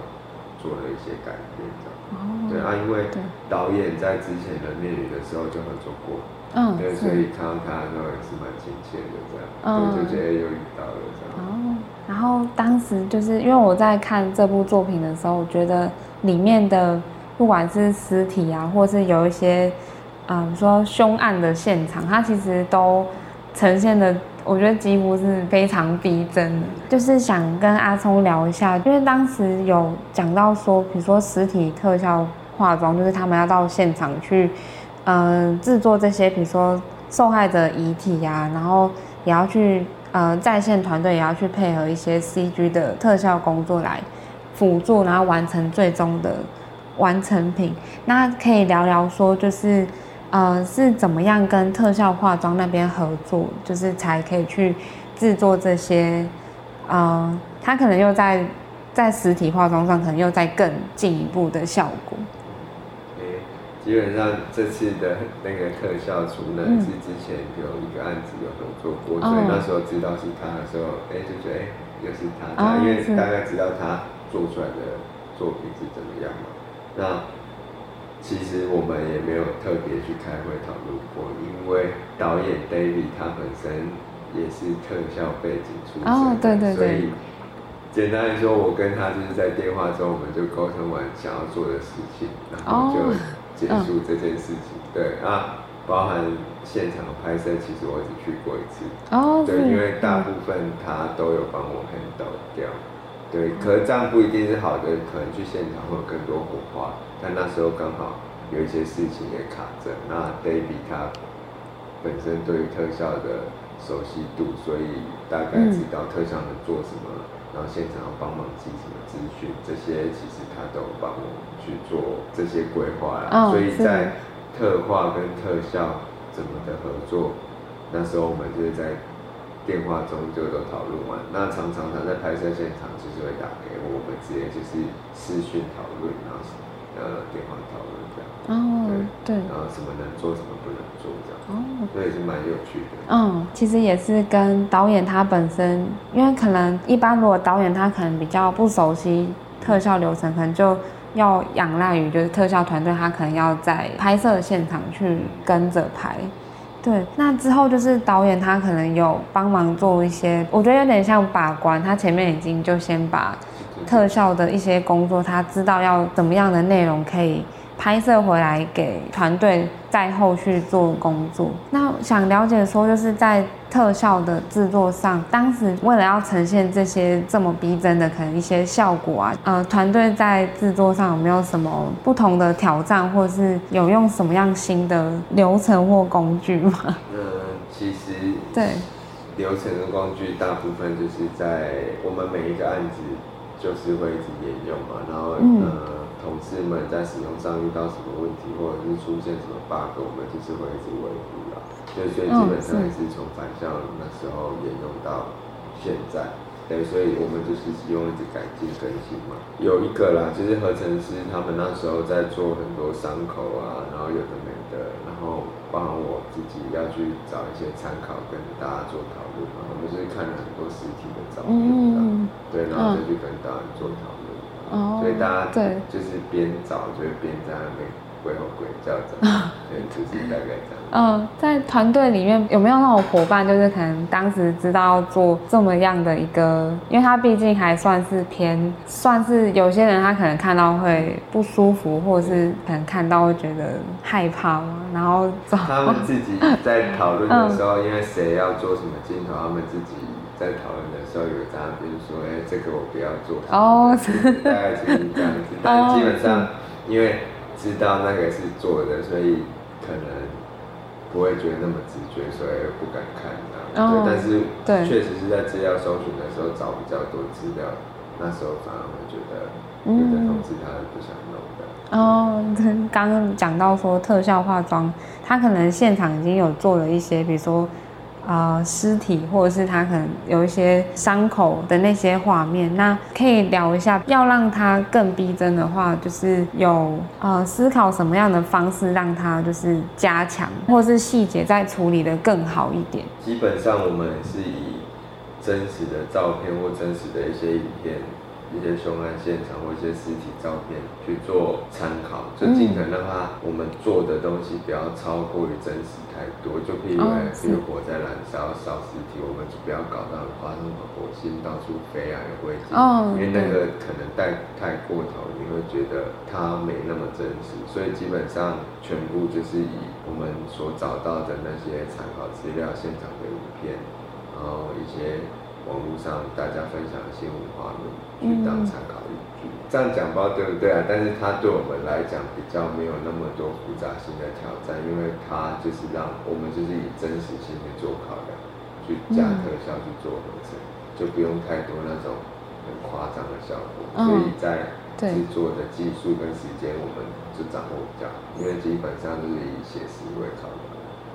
做了一些改变，这样。哦。对啊，因为导演在之前的《孽女》的时候就合作过。嗯。对，所以看到他的时候也是蛮亲切的，这样。嗯。就觉得又遇到了这样。哦。然后当时就是因为我在看这部作品的时候，我觉得里面的不管是尸体啊，或是有一些，嗯，说凶案的现场，它其实都呈现的。我觉得几乎是非常逼真的，就是想跟阿聪聊一下，因为当时有讲到说，比如说实体特效化妆，就是他们要到现场去，嗯、制作这些，比如说受害者遗体呀、啊，然后也要去，呃，在线团队也要去配合一些 CG 的特效工作来辅助，然后完成最终的完成品。那可以聊聊说，就是。呃，是怎么样跟特效化妆那边合作，就是才可以去制作这些，呃，他可能又在在实体化妆上，可能又在更进一步的效果。诶，基本上这次的那个特效出呢，是之前有一个案子有合作过，所以那时候知道是他的时候，哎，就觉得哎，又是他，因为大概知道他做出来的作品是怎么样嘛。那其实我们也没有特别去开会讨论过，因为导演 David 他本身也是特效背景出身的，所以。简单来说，我跟他就是在电话中，我们就沟通完想要做的事情，然后就结束这件事情。Oh, 对啊，包含现场拍摄，其实我只去过一次。哦，对，因为大部分他都有帮我 handle 掉。对，可是这样不一定是好的，可能去现场会有更多火花。但那时候刚好有一些事情也卡着。那 David 他本身对于特效的熟悉度，所以大概知道特效能做什么。嗯然后现场要帮忙记什么资讯，这些其实他都帮我去做这些规划啦。Oh, 所以在特化跟特效怎么的合作，那时候我们就是在电话中就都讨论完。那常常他在拍摄现场就是会打给我我们，直接就是视讯讨论，然后呃电话讨论这样。哦，oh, 对，对，然后什么能做，什么不能做这样。哦，所以是蛮有趣的。嗯，其实也是跟导演他本身，因为可能一般如果导演他可能比较不熟悉特效流程，可能就要仰赖于就是特效团队，他可能要在拍摄现场去跟着拍。对，那之后就是导演他可能有帮忙做一些，我觉得有点像把关，他前面已经就先把特效的一些工作，他知道要怎么样的内容可以。拍摄回来给团队在后续做工作。那想了解说，就是在特效的制作上，当时为了要呈现这些这么逼真的可能一些效果啊，呃，团队在制作上有没有什么不同的挑战，或是有用什么样新的流程或工具吗？嗯，其实对流程的工具大部分就是在我们每一个案子就是会一直沿用嘛，然后嗯。呃同事们在使用上遇到什么问题，或者是出现什么 bug，我们就是会一直维护啦。所以，基本上也是从返校那时候沿用到现在。对，所以我们就是用一直改进更新嘛。有一个啦，就是合成师他们那时候在做很多伤口啊，然后有的没的，然后包含我自己要去找一些参考，跟大家做讨论嘛。我们就是看了很多实体的照片，嗯、对，然后再去跟导演做讨论。哦，所以大家对，就是边找，就是边在那边鬼吼鬼叫着，对，就是大概这样。嗯，在团队里面有没有那种伙伴，就是可能当时知道要做这么样的一个，因为他毕竟还算是偏，算是有些人他可能看到会不舒服，或者是可能看到会觉得害怕嘛，然后他们自己在讨论的时候，嗯、因为谁要做什么镜头，他们自己。在讨论的时候，有这样，比如说，哎、欸，这个我不要做。哦，大概就是这样子。但基本上，因为知道那个是做的，所以可能不会觉得那么直觉，所以不敢看这样。哦。但是，对，确实是在资料搜寻的时候找比较多资料，那时候反而会觉得有的同事他是不想弄的。哦，刚刚讲到说特效化妆，他可能现场已经有做了一些，比如说。呃，尸体或者是他可能有一些伤口的那些画面，那可以聊一下，要让他更逼真的话，就是有呃思考什么样的方式让他就是加强，或是细节再处理的更好一点。基本上我们是以真实的照片或真实的一些影片。一些凶案现场或一些尸体照片去做参考，就尽可能让它我们做的东西不要超过于真实太多。就譬如，譬如火在燃烧烧尸体，我们就不要搞到发生什么火星到处飞啊，有危险。哦。因为那个可能带太过头，你会觉得它没那么真实。所以基本上全部就是以我们所找到的那些参考资料、现场的影片，然后一些。网络上大家分享的新闻画面去当参考依据，嗯、这样讲不知道对不对啊？但是它对我们来讲比较没有那么多复杂性的挑战，因为它就是让我们就是以真实性去做考量，去加特效去做合成，嗯、就不用太多那种很夸张的效果。嗯、所以在制作的技术跟时间，我们就掌握比较好，因为基本上就是以写实为考量。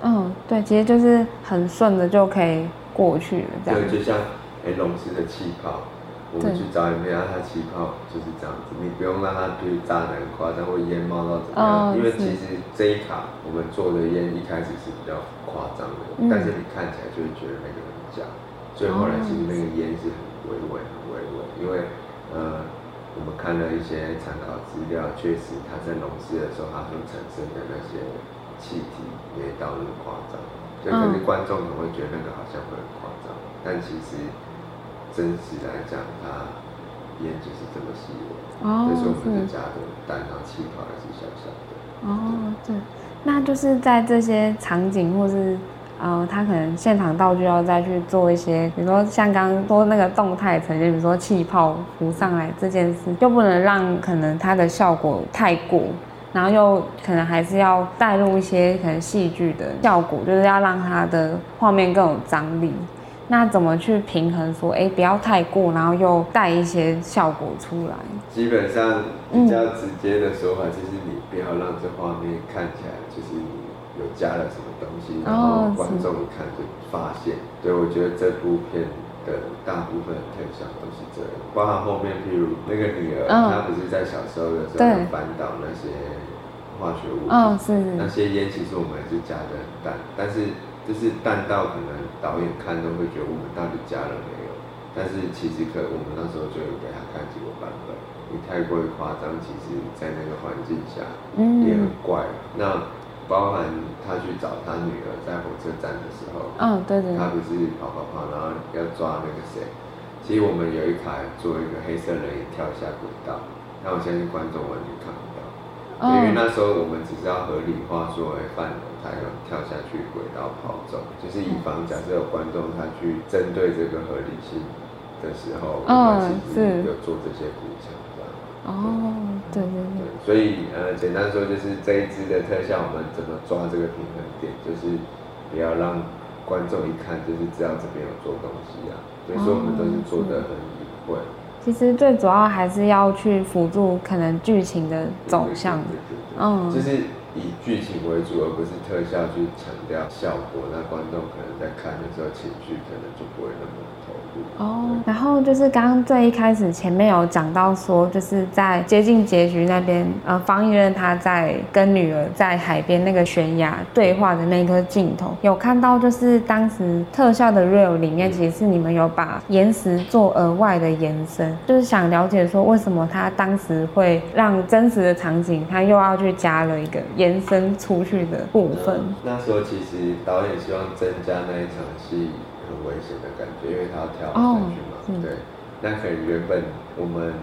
嗯，对，其实就是很顺的就可以过去了，这样。对，就像。哎，龙狮的气泡，我我们去找影片，它气泡就是这样子，你不用让它去炸得很夸张，会烟冒到怎么样？哦、因为其实这一卡我们做的烟一开始是比较夸张的，嗯、但是你看起来就会觉得那个很假，所以后来其实那个烟是很微微、很微微，因为呃，我们看了一些参考资料，确实它在浓缩的时候，它所产生的那些气体也到那么夸张，所以可是观众可能会觉得那个好像会很夸张，但其实。真实来讲，它烟就是这么细微，哦，所以我们加的蛋黄气泡还是小小的。哦，对，那就是在这些场景，或是呃，他可能现场道具要再去做一些，比如说像刚刚说那个动态呈现，比如说气泡浮上来这件事，就不能让可能它的效果太过，然后又可能还是要带入一些可能戏剧的效果，就是要让它的画面更有张力。那怎么去平衡？说，哎、欸，不要太过，然后又带一些效果出来。基本上比较直接的说法就是，你不要让这画面看起来就是你有加了什么东西，然后观众一看就发现。对，我觉得这部片的大部分特效都是这样，包括后面，譬如那个女儿，哦、她不是在小时候的时候翻倒那些化学物质，哦、是是那些烟，其实我们还是加的很淡，但是。就是淡到可能导演看都会觉得我们到底加了没有，但是其实可我们那时候就有给他看几个版本，你太过于夸张，其实在那个环境下也很怪。嗯、那包含他去找他女儿在火车站的时候，嗯、哦，对对，他不是跑跑跑，然后要抓那个谁，其实我们有一台做一个黑色人影跳下轨道，那我相信观众完全看不到，哦、因为那时候我们只是要合理化说，哎，犯人。还有跳下去轨道跑走，就是以防假设有观众他去针对这个合理性的时候，哦，是有做这些补强的。哦，对对对。所以呃，简单说就是这一支的特效，我们怎么抓这个平衡点，就是不要让观众一看就是知道这边有做东西啊。所以说我们都是做的很隐晦。其实最主要还是要去辅助可能剧情的走向。嗯。就是。以剧情为主，而不是特效去强调效果，那观众可能在看的时候情绪可能就不会那么。哦，然后就是刚刚最一开始前面有讲到说，就是在接近结局那边，呃，方逸任他在跟女儿在海边那个悬崖对话的那颗镜头，有看到就是当时特效的 real 里面，其实是你们有把岩石做额外的延伸，就是想了解说为什么他当时会让真实的场景，他又要去加了一个。延伸出去的部分。那时候其实导演希望增加那一场戏很危险的感觉，因为他要跳下去嘛。哦、对。那可能原本我们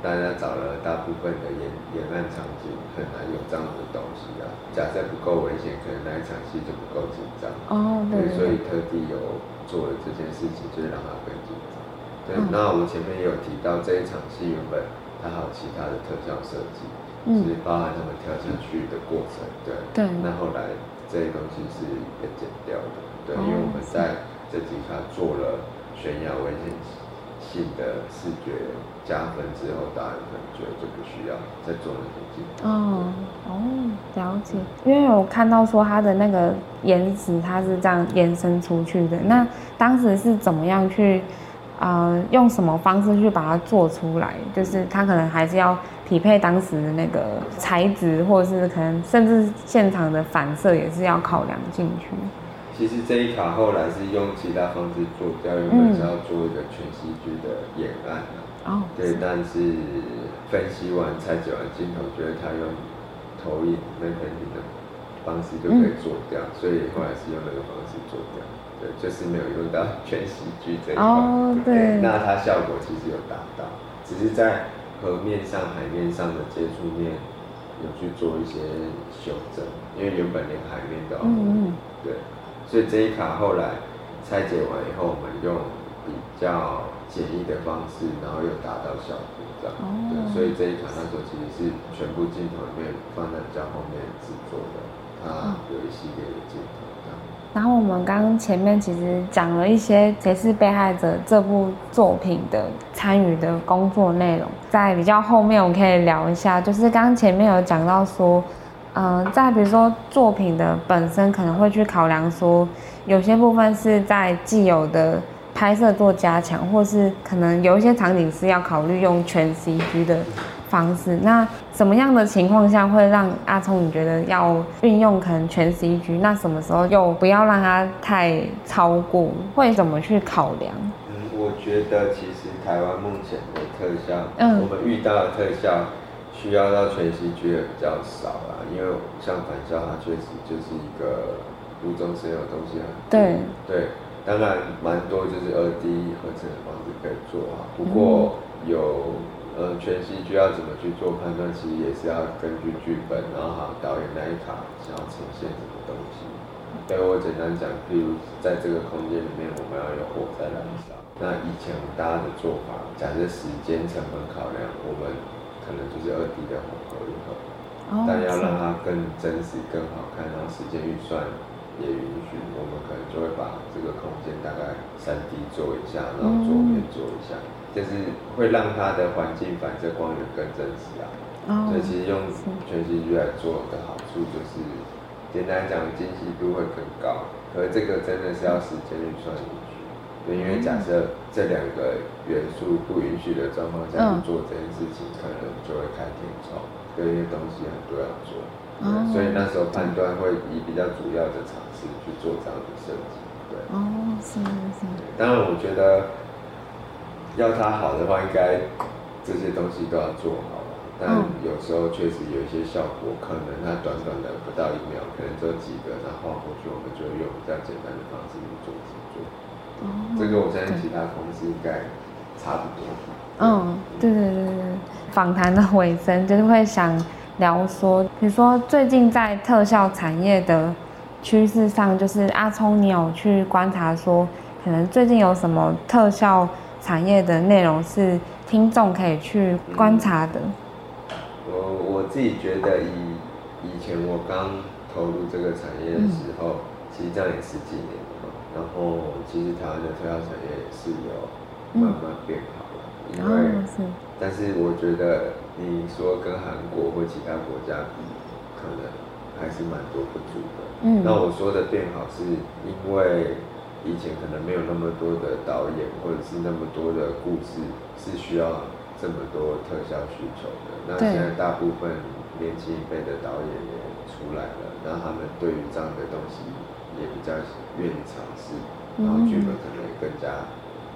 大家找了大部分的沿沿岸场景，很难有这样的东西啊。假设不够危险，可能那一场戏就不够紧张。哦，对，对，对。所以特地有做了这件事情，就是让它更紧张。对。哦、那我前面也有提到，这一场戏原本它还有其他的特效设计。是包含他们跳下去的过程，对。对。那后来这些东西是被剪掉的，对，因为我们在这几卡做了悬崖危险性的视觉加分之后，导演可能觉得就不需要再做那些镜头。哦哦，了解。因为我看到说它的那个岩石，它是这样延伸出去的。那当时是怎么样去？呃，用什么方式去把它做出来？就是它可能还是要匹配当时的那个材质，或者是可能甚至现场的反射也是要考量进去。其实这一卡后来是用其他方式做掉，原本是要做一个全息剧的演案哦，对，但是分析完、拆解完镜头，觉得他用投影那肯定的方式就可以做掉，嗯、所以后来是用那个方式做掉。对，就是没有用到全喜剧这一块。哦，对。那它效果其实有达到，只是在河面上、海面上的接触面有去做一些修正，因为原本连海面都要。嗯嗯。对，所以这一卡后来拆解完以后，我们用比较简易的方式，然后又达到效果，这样。哦。对，所以这一卡那时候其实是全部镜头里面放在比较后面制作的，它有一系列的镜头。然后我们刚刚前面其实讲了一些《谁是被害者》这部作品的参与的工作内容，在比较后面我们可以聊一下，就是刚刚前面有讲到说，嗯、呃，在比如说作品的本身可能会去考量说，有些部分是在既有的拍摄做加强，或是可能有一些场景是要考虑用全 CG 的方式。那什么样的情况下会让阿聪你觉得要运用可能全 CG？那什么时候又不要让它太超过？会怎么去考量？嗯，我觉得其实台湾目前的特效，嗯，我们遇到的特效需要到全 CG 的比较少啦，因为像返校它确实就是一个无中生有的东西很多，对对。当然，蛮多就是二 D 合成的方式可以做啊。不过有呃全息剧要怎么去做判断，其实也是要根据剧本，然后还有导演那一卡想要呈现什么东西。对，我简单讲，譬如在这个空间里面，我们要有火在燃烧。那以前大家的做法，假设时间成本考量，我们可能就是二 D 的混合一合，但要让它更真实、更好看，然后时间预算。也允许，我们可能就会把这个空间大概三 D 做一下，然后桌面做一下，嗯、就是会让它的环境反射光源更真实啊。哦、所以其实用全 CG 来做的好处就是，简单讲精细度会更高。可是这个真的是要时间预算因为假设这两个元素不允许的状况下去做这件事情，嗯、可能就会开天窗，因为东西很多要做。哦、所以那时候判断会以比较主要的尝试去做这样的设计，对。哦，是是。当然，我觉得要它好的话，应该这些东西都要做好了。但有时候确实有一些效果，可能它短短的不到一秒，可能只有几个，然后画过去，我们就用比较简单的方式。哦。这个我相信其他公司应该差不多。嗯，对对对对。访谈的尾声就是会想。聊说，比如说最近在特效产业的趋势上，就是阿聪，你有去观察说，可能最近有什么特效产业的内容是听众可以去观察的？嗯、我我自己觉得以，以以前我刚投入这个产业的时候，嗯、其实这样也十几年了嘛。然后其实台湾的特效产业也是有慢慢变好了，嗯、因为，哦、是但是我觉得。你说跟韩国或其他国家比，可能还是蛮多不足的。嗯，那我说的变好，是因为以前可能没有那么多的导演，或者是那么多的故事是需要这么多特效需求的。那现在大部分年轻一辈的导演也出来了，那他们对于这样的东西也比较愿意尝试，然后剧本可能也更加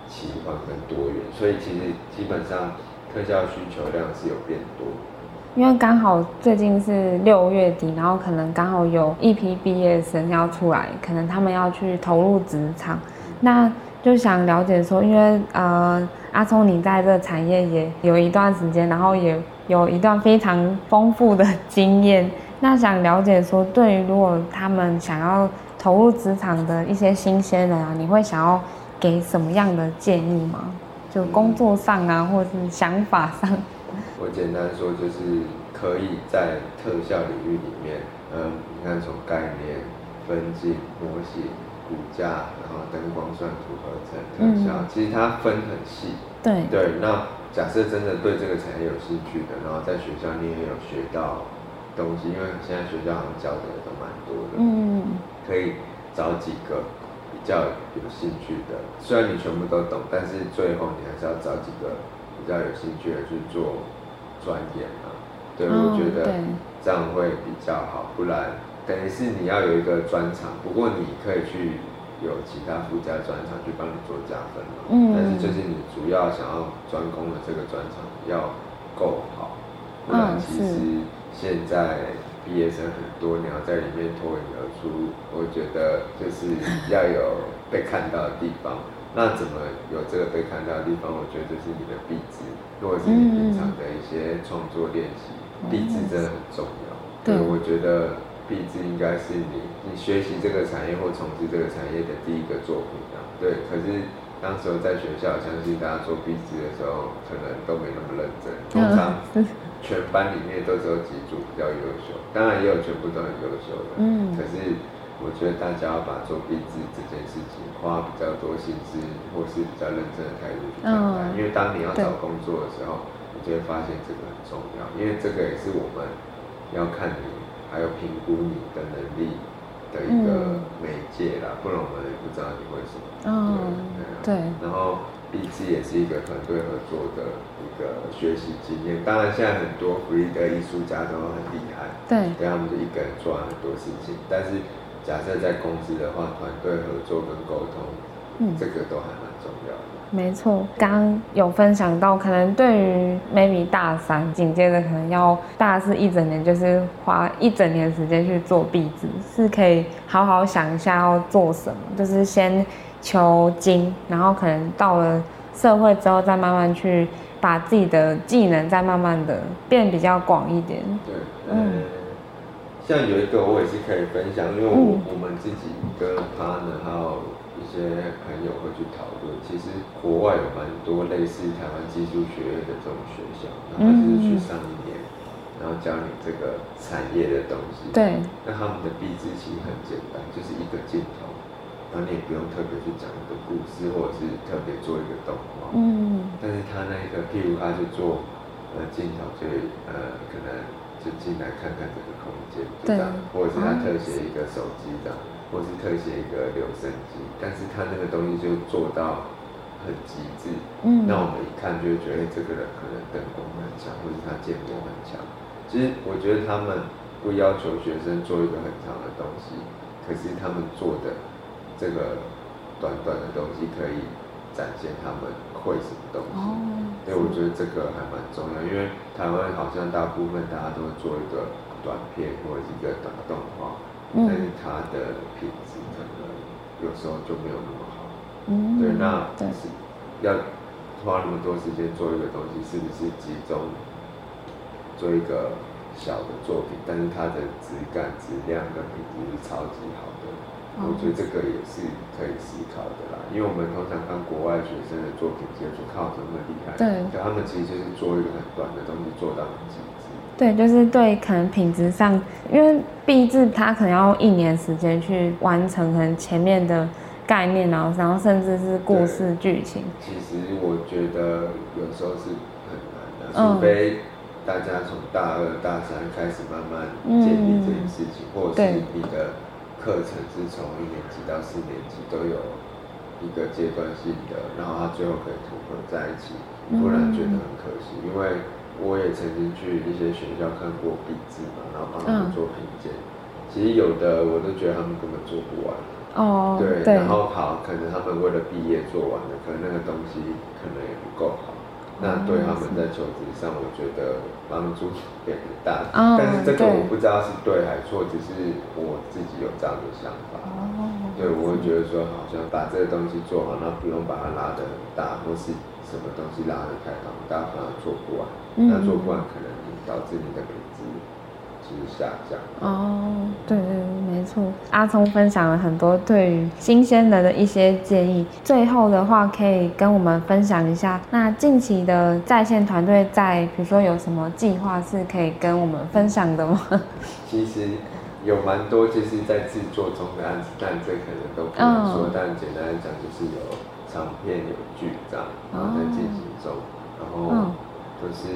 奇幻跟多元。所以其实基本上。特效需求量是有变多，因为刚好最近是六月底，然后可能刚好有一批毕业生要出来，可能他们要去投入职场，那就想了解说，因为呃阿聪你在这个产业也有一段时间，然后也有一段非常丰富的经验，那想了解说，对于如果他们想要投入职场的一些新鲜人啊，你会想要给什么样的建议吗？就工作上啊，或者是想法上，我简单说，就是可以在特效领域里面，嗯，你看从概念、分镜、模型、骨架，然后灯光算图合成特效，嗯、其实它分很细。对。对，那假设真的对这个产业有兴趣的，然后在学校你也有学到东西，因为现在学校好像教的也都蛮多的，嗯，可以找几个。比较有兴趣的，虽然你全部都懂，但是最后你还是要找几个比较有兴趣的去做专研嘛。对，哦、我觉得这样会比较好，不然等于是你要有一个专长，不过你可以去有其他附加专长去帮你做加分嘛。嗯。但是就是你主要想要专攻的这个专长要够好，不然其实现在。毕业生很多，你要在里面脱颖而出，我觉得就是要有被看到的地方。那怎么有这个被看到的地方？我觉得就是你的壁纸，或者是你平常的一些创作练习，壁纸真的很重要。对，我觉得壁纸应该是你你学习这个产业或从事这个产业的第一个作品啊。对，可是当时候在学校，相信大家做壁纸的时候，可能都没那么认真，通常。全班里面都只有几组比较优秀，当然也有全部都很优秀的。嗯。可是我觉得大家要把做毕制这件事情花比较多心思，或是比较认真的态度去看待。嗯。因为当你要找工作的时候，你就会发现这个很重要，因为这个也是我们要看你，还有评估你的能力的的一个媒介啦，嗯、不然我们也不知道你会什么。嗯，对。然后毕制也是一个团队合作的一个学习经验。当然，现在很多福利的艺术家都很厉害，对，对他们就一个人做很多事情。但是，假设在公司的话，团队合作跟沟通，嗯，这个都还蛮重要的。没错，刚刚有分享到，可能对于 maybe 大三，紧接着可能要大四一整年，就是花一整年时间去做壁纸，是可以好好想一下要做什么，就是先求精，然后可能到了社会之后，再慢慢去把自己的技能再慢慢的变比较广一点。对，嗯，像有一个我也是可以分享，因为我、嗯、我们自己跟 partner 还有。一些朋友会去讨论，其实国外有蛮多类似台湾技术学院的这种学校，然后就是去上一年，然后教你这个产业的东西。对。那他们的壁纸其实很简单，就是一个镜头，然后你也不用特别去讲一个故事，或者是特别做一个动画。嗯。但是他那个，譬如他去做呃镜头，就呃可能就进来看看这个空间，对，或者是他特写一个手机这样。或是特写一个留声机，但是他那个东西就做到很极致，嗯，那我们一看就会觉得这个人可能灯光很强，或者他建模很强。其实我觉得他们不要求学生做一个很长的东西，可是他们做的这个短短的东西可以展现他们会什么东西。哦，所以我觉得这个还蛮重要，因为台湾好像大部分大家都会做一个短片或者一个短动画。但是它的品质可能有时候就没有那么好，嗯，对，那是要花那么多时间做一个东西，是不是集中做一个小的作品？但是它的质感、质量跟品质是超级好的，我觉得这个也是可以思考的啦。因为我们通常看国外学生的作品，接触靠什么厉害？对，他们其实就是做一个很短的东西，做到很极致。对，就是对，可能品质上，因为毕制它可能要一年时间去完成，可能前面的概念，然后然后甚至是故事剧情。其实我觉得有时候是很难的，除非大家从大二、大三开始慢慢建立这件事情，嗯、或者是你的课程是从一年级到四年级都有一个阶段性的，然后他最后可以组合在一起，不然觉得很可惜，因为。我也曾经去一些学校看过笔记嘛，然后帮他们做评鉴。嗯、其实有的我都觉得他们根本做不完。哦。对。对，然后好，可能他们为了毕业做完了，可能那个东西可能也不够好。嗯、那对他们在求职上，我觉得帮助也很大。哦、但是这个我不知道是对还是错，只是我自己有这样的想法。哦。对，我会觉得说，好像把这个东西做好，那不用把它拉得很大，或是。什么东西拉得太大，大家反而做不完。嗯、那做不完可能导致你的品质下降。哦，对对对，没错。阿聪分享了很多对于新鲜人的一些建议。最后的话，可以跟我们分享一下，那近期的在线团队在，比如说有什么计划是可以跟我们分享的吗？其实有蛮多，就是在制作中的案子，但这可能都不能说。哦、但简单来讲，就是有。长片有剧这样，然后在进行中，然后就是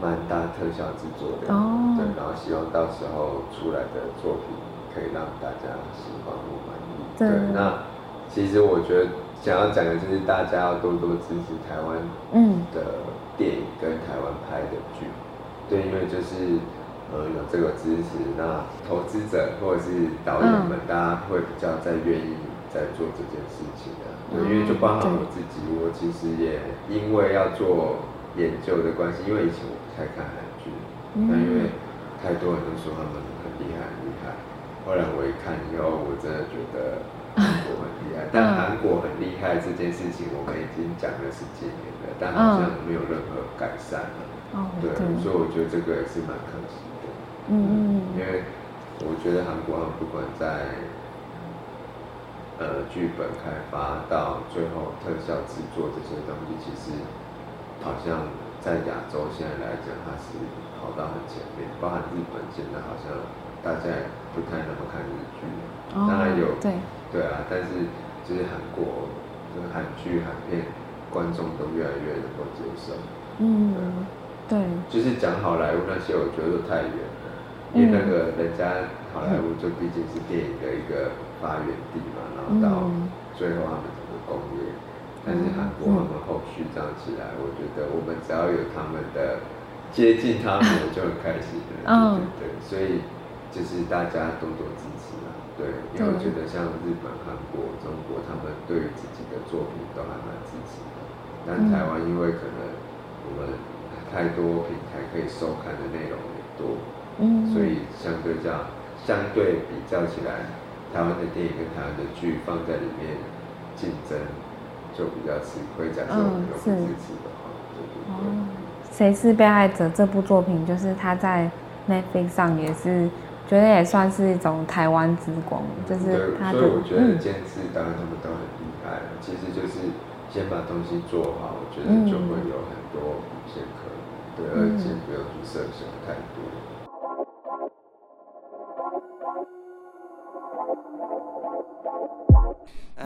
蛮大特效制作的，哦。对，然后希望到时候出来的作品可以让大家喜欢或满意。对，那其实我觉得想要讲的就是大家要多多支持台湾的电影跟台湾拍的剧，对，因为就是呃有这个支持，那投资者或者是导演们，大家会比较再愿意在做这件事情的。对，因为就包含我自己，我其实也因为要做研究的关系，因为以前我不太看韩剧，那、嗯、因为太多人都说他们很厉害很厉害，后来我一看以后，我真的觉得韩国很厉害，啊、但韩国很厉害这件事情，我们已经讲了十几年了，但好像没有任何改善了。哦、对，对。所以我觉得这个也是蛮可惜的。嗯嗯，因为我觉得韩国不管在呃，剧本开发到最后特效制作这些东西，其实好像在亚洲现在来讲，它是跑到很前面。包含日本现在好像大家也不太那么看日剧，当然有，对，对啊，但是就是韩国就是韩剧、韩片，观众都越来越能够接受。嗯，对，就是讲好莱坞那些，我觉得都太远了，因为那个人家。好莱坞就毕竟是电影的一个发源地嘛，然后到最后他们整个工业，但是韩国他们后续这样起来，我觉得我们只要有他们的接近他们，我就很开心的，对对对，所以就是大家多多支持啊，对，因为我觉得像日本、韩国、中国，他们对于自己的作品都还蛮支持的，但台湾因为可能我们太多平台可以收看的内容也多。嗯，所以相对这样，相对比较起来，台湾的电影跟台湾的剧放在里面竞争，就比较吃亏。假设我们有不支持的话，对不对？哦，谁是被害者？这部作品就是他在 Netflix 上也是，觉得也算是一种台湾之光，就是他的。所以我觉得监制当然他们都很厉害，嗯，其实就是先把东西做好，我觉得就会有很多无限可能，对，而且不用去设想太多。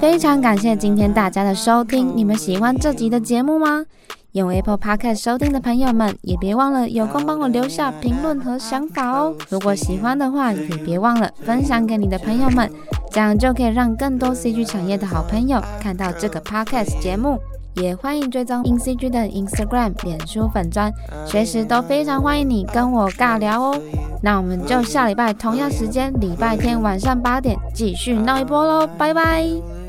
非常感谢今天大家的收听，你们喜欢这集的节目吗？用 Apple Podcast 收听的朋友们，也别忘了有空帮我留下评论和想法哦。如果喜欢的话，也别忘了分享给你的朋友们，这样就可以让更多 CG 产业的好朋友看到这个 Podcast 节目。也欢迎追踪 InCG 的 Instagram、脸书粉砖，随时都非常欢迎你跟我尬聊哦。那我们就下礼拜同样时间，礼拜天晚上八点继续闹一波喽，拜拜。